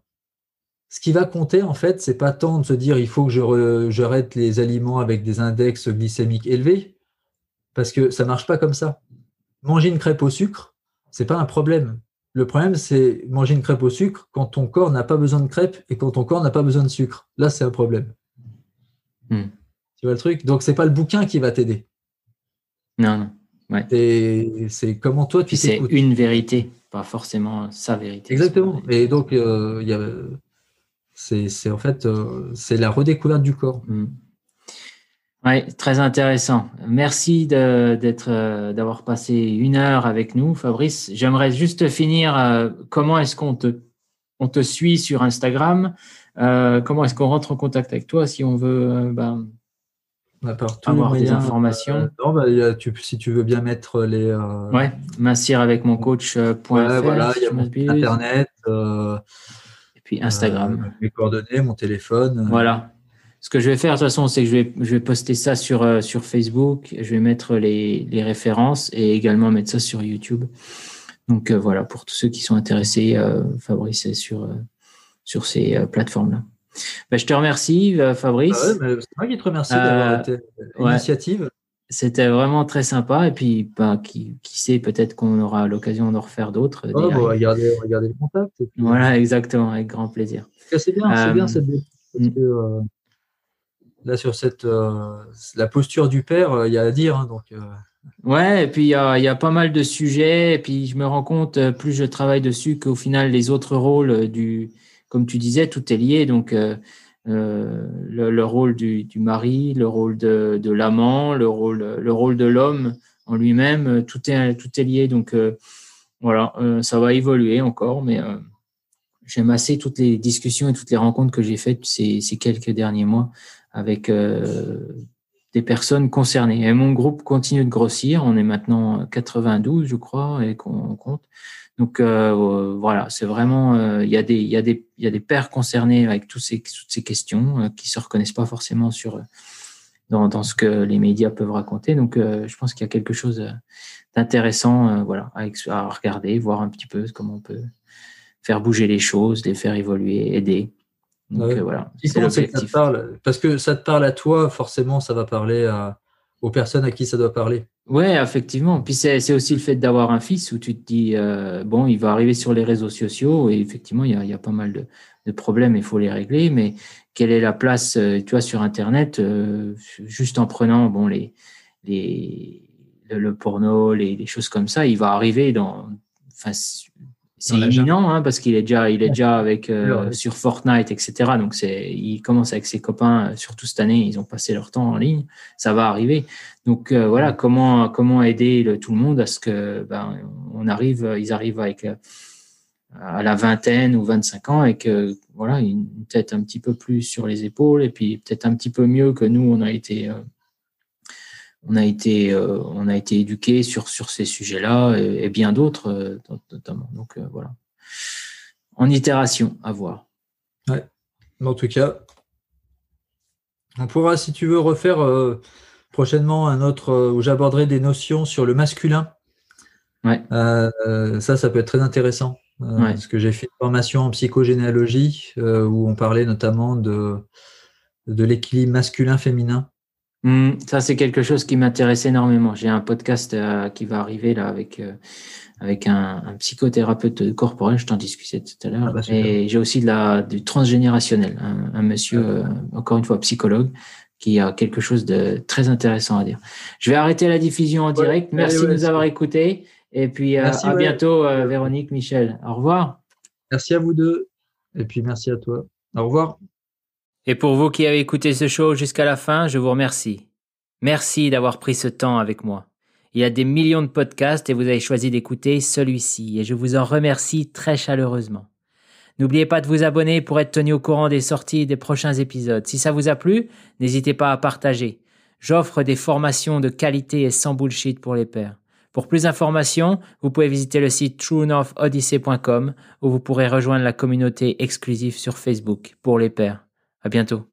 Speaker 2: Ce qui va compter, en fait, c'est pas tant de se dire il faut que j'arrête les aliments avec des index glycémiques élevés, parce que ça marche pas comme ça. Manger une crêpe au sucre, c'est pas un problème. Le problème, c'est manger une crêpe au sucre quand ton corps n'a pas besoin de crêpe et quand ton corps n'a pas besoin de sucre. Là, c'est un problème. Hmm. Tu vois le truc? Donc, c'est pas le bouquin qui va t'aider.
Speaker 1: Non, non.
Speaker 2: Ouais. C'est comment toi tu
Speaker 1: C'est une vérité pas forcément sa vérité.
Speaker 2: Exactement. Et donc, euh, c'est en fait euh, c'est la redécouverte du corps.
Speaker 1: Mm. Oui, très intéressant. Merci d'être, euh, d'avoir passé une heure avec nous, Fabrice. J'aimerais juste finir. comment est-ce qu'on te, on te suit sur Instagram? Comment est-ce qu'on rentre en contact avec toi si on veut ben, avoir des informations.
Speaker 2: Euh, bah, si tu veux bien mettre les. Euh,
Speaker 1: ouais, mincir avec mon coach.fr. Euh,
Speaker 2: voilà, il y a mon internet.
Speaker 1: et puis Instagram.
Speaker 2: mes coordonnées, mon téléphone.
Speaker 1: Voilà. Ce que je vais faire, de toute façon, c'est que je vais, je vais poster ça sur, sur Facebook. Je vais mettre les, les références et également mettre ça sur YouTube. Donc voilà, pour tous ceux qui sont intéressés, Fabrice sur, sur ces plateformes-là. Ben, je te remercie, euh, Fabrice.
Speaker 2: Ah c'est moi qui te remercie d'avoir euh, été l'initiative.
Speaker 1: C'était vraiment très sympa. Et puis, ben, qui, qui, sait, peut-être qu'on aura l'occasion d'en refaire d'autres.
Speaker 2: Oh, on va regarder, le contact.
Speaker 1: voilà, exactement, avec grand plaisir.
Speaker 2: C'est bien, c'est bien cette parce mm. que là, sur cette, la posture du père, il y a à dire. Hein, donc,
Speaker 1: Ouais, et puis il y a, y a, pas mal de sujets. Et puis, je me rends compte, plus je travaille dessus, qu'au final, les autres rôles du comme tu disais, tout est lié. Donc, euh, euh, le, rôle du, mari, le rôle de, l'amant, le rôle, le rôle de l'homme en lui-même, tout est, tout est lié. Donc, euh, voilà, ça va évoluer encore, mais j'aime assez toutes les discussions et toutes les rencontres que j'ai faites ces, ces, quelques derniers mois avec des personnes concernées. Et mon groupe continue de grossir. On est maintenant 92, je crois, et qu'on compte. Donc euh, voilà, c'est vraiment euh, il y a des il y a des il y a des pères concernés avec tous ces toutes ces questions euh, qui se reconnaissent pas forcément sur dans, dans ce que les médias peuvent raconter. Donc je pense qu'il y a quelque chose d'intéressant voilà à, à, regarder, voir un petit peu comment on peut faire bouger les choses, les faire évoluer, aider. Donc voilà,
Speaker 2: c'est l'objectif. Parce que ça te parle à toi, forcément, ça va parler à, aux personnes à qui ça doit parler.
Speaker 1: Oui, effectivement. Puis c'est aussi le fait d'avoir un fils où tu te dis, euh, bon, il va arriver sur les réseaux sociaux et effectivement, il y a, il y a pas mal de, de, problèmes, il faut les régler. Mais quelle est la place, euh, tu vois, sur Internet, euh, juste en prenant, bon, les, les, le, porno, les, les, choses comme ça, il va arriver dans, enfin, c'est imminent hein, parce qu'il est déjà, il est déjà avec euh, sur Fortnite, etc. Donc c'est, il commence avec ses copains, euh, surtout cette année, ils ont passé leur temps en ligne. Ça va arriver. Donc euh, voilà, comment comment aider le, tout le monde à ce que ben, on arrive, ils arrivent avec à la vingtaine ou 25 ans et que voilà une tête un petit peu plus sur les épaules et puis peut-être un petit peu mieux que nous on a été on a été, on a été éduqué sur, sur ces sujets-là et, bien d'autres, notamment. Donc voilà. En itération, à voir.
Speaker 2: Ouais. En tout cas, on pourra, si tu veux, refaire prochainement un autre où j'aborderai des notions sur le masculin.
Speaker 1: Ouais.
Speaker 2: ça, ça peut être très intéressant. Parce que j'ai fait une formation en psychogénéalogie où on parlait notamment de, de l'équilibre masculin-féminin.
Speaker 1: Mmh, ça, c'est quelque chose qui m'intéresse énormément. J'ai un podcast euh, qui va arriver là avec, euh, avec un, un, psychothérapeute corporel, je t'en discutais tout à l'heure. Ah bah, et j'ai aussi de la, du transgénérationnel, un, monsieur, euh, encore une fois, psychologue, qui a quelque chose de très intéressant à dire. Je vais arrêter la diffusion en direct. Merci de nous avoir écoutés. Et puis à bientôt, Véronique, Michel. Au revoir.
Speaker 2: Merci à vous deux. Et puis merci à toi. Au revoir.
Speaker 1: Et pour vous qui avez écouté ce show jusqu'à la fin, je vous remercie. Merci d'avoir pris ce temps avec moi. Il y a des millions de podcasts et vous avez choisi d'écouter celui-ci et je vous en remercie très chaleureusement. N'oubliez pas de vous abonner pour être tenu au courant des sorties des prochains épisodes. Si ça vous a plu, n'hésitez pas à partager. J'offre des formations de qualité et sans bullshit pour les pairs. Pour plus d'informations, vous pouvez visiter le site truenorthodyssey.com où vous pourrez rejoindre la communauté exclusive sur Facebook pour les pairs. À bientôt.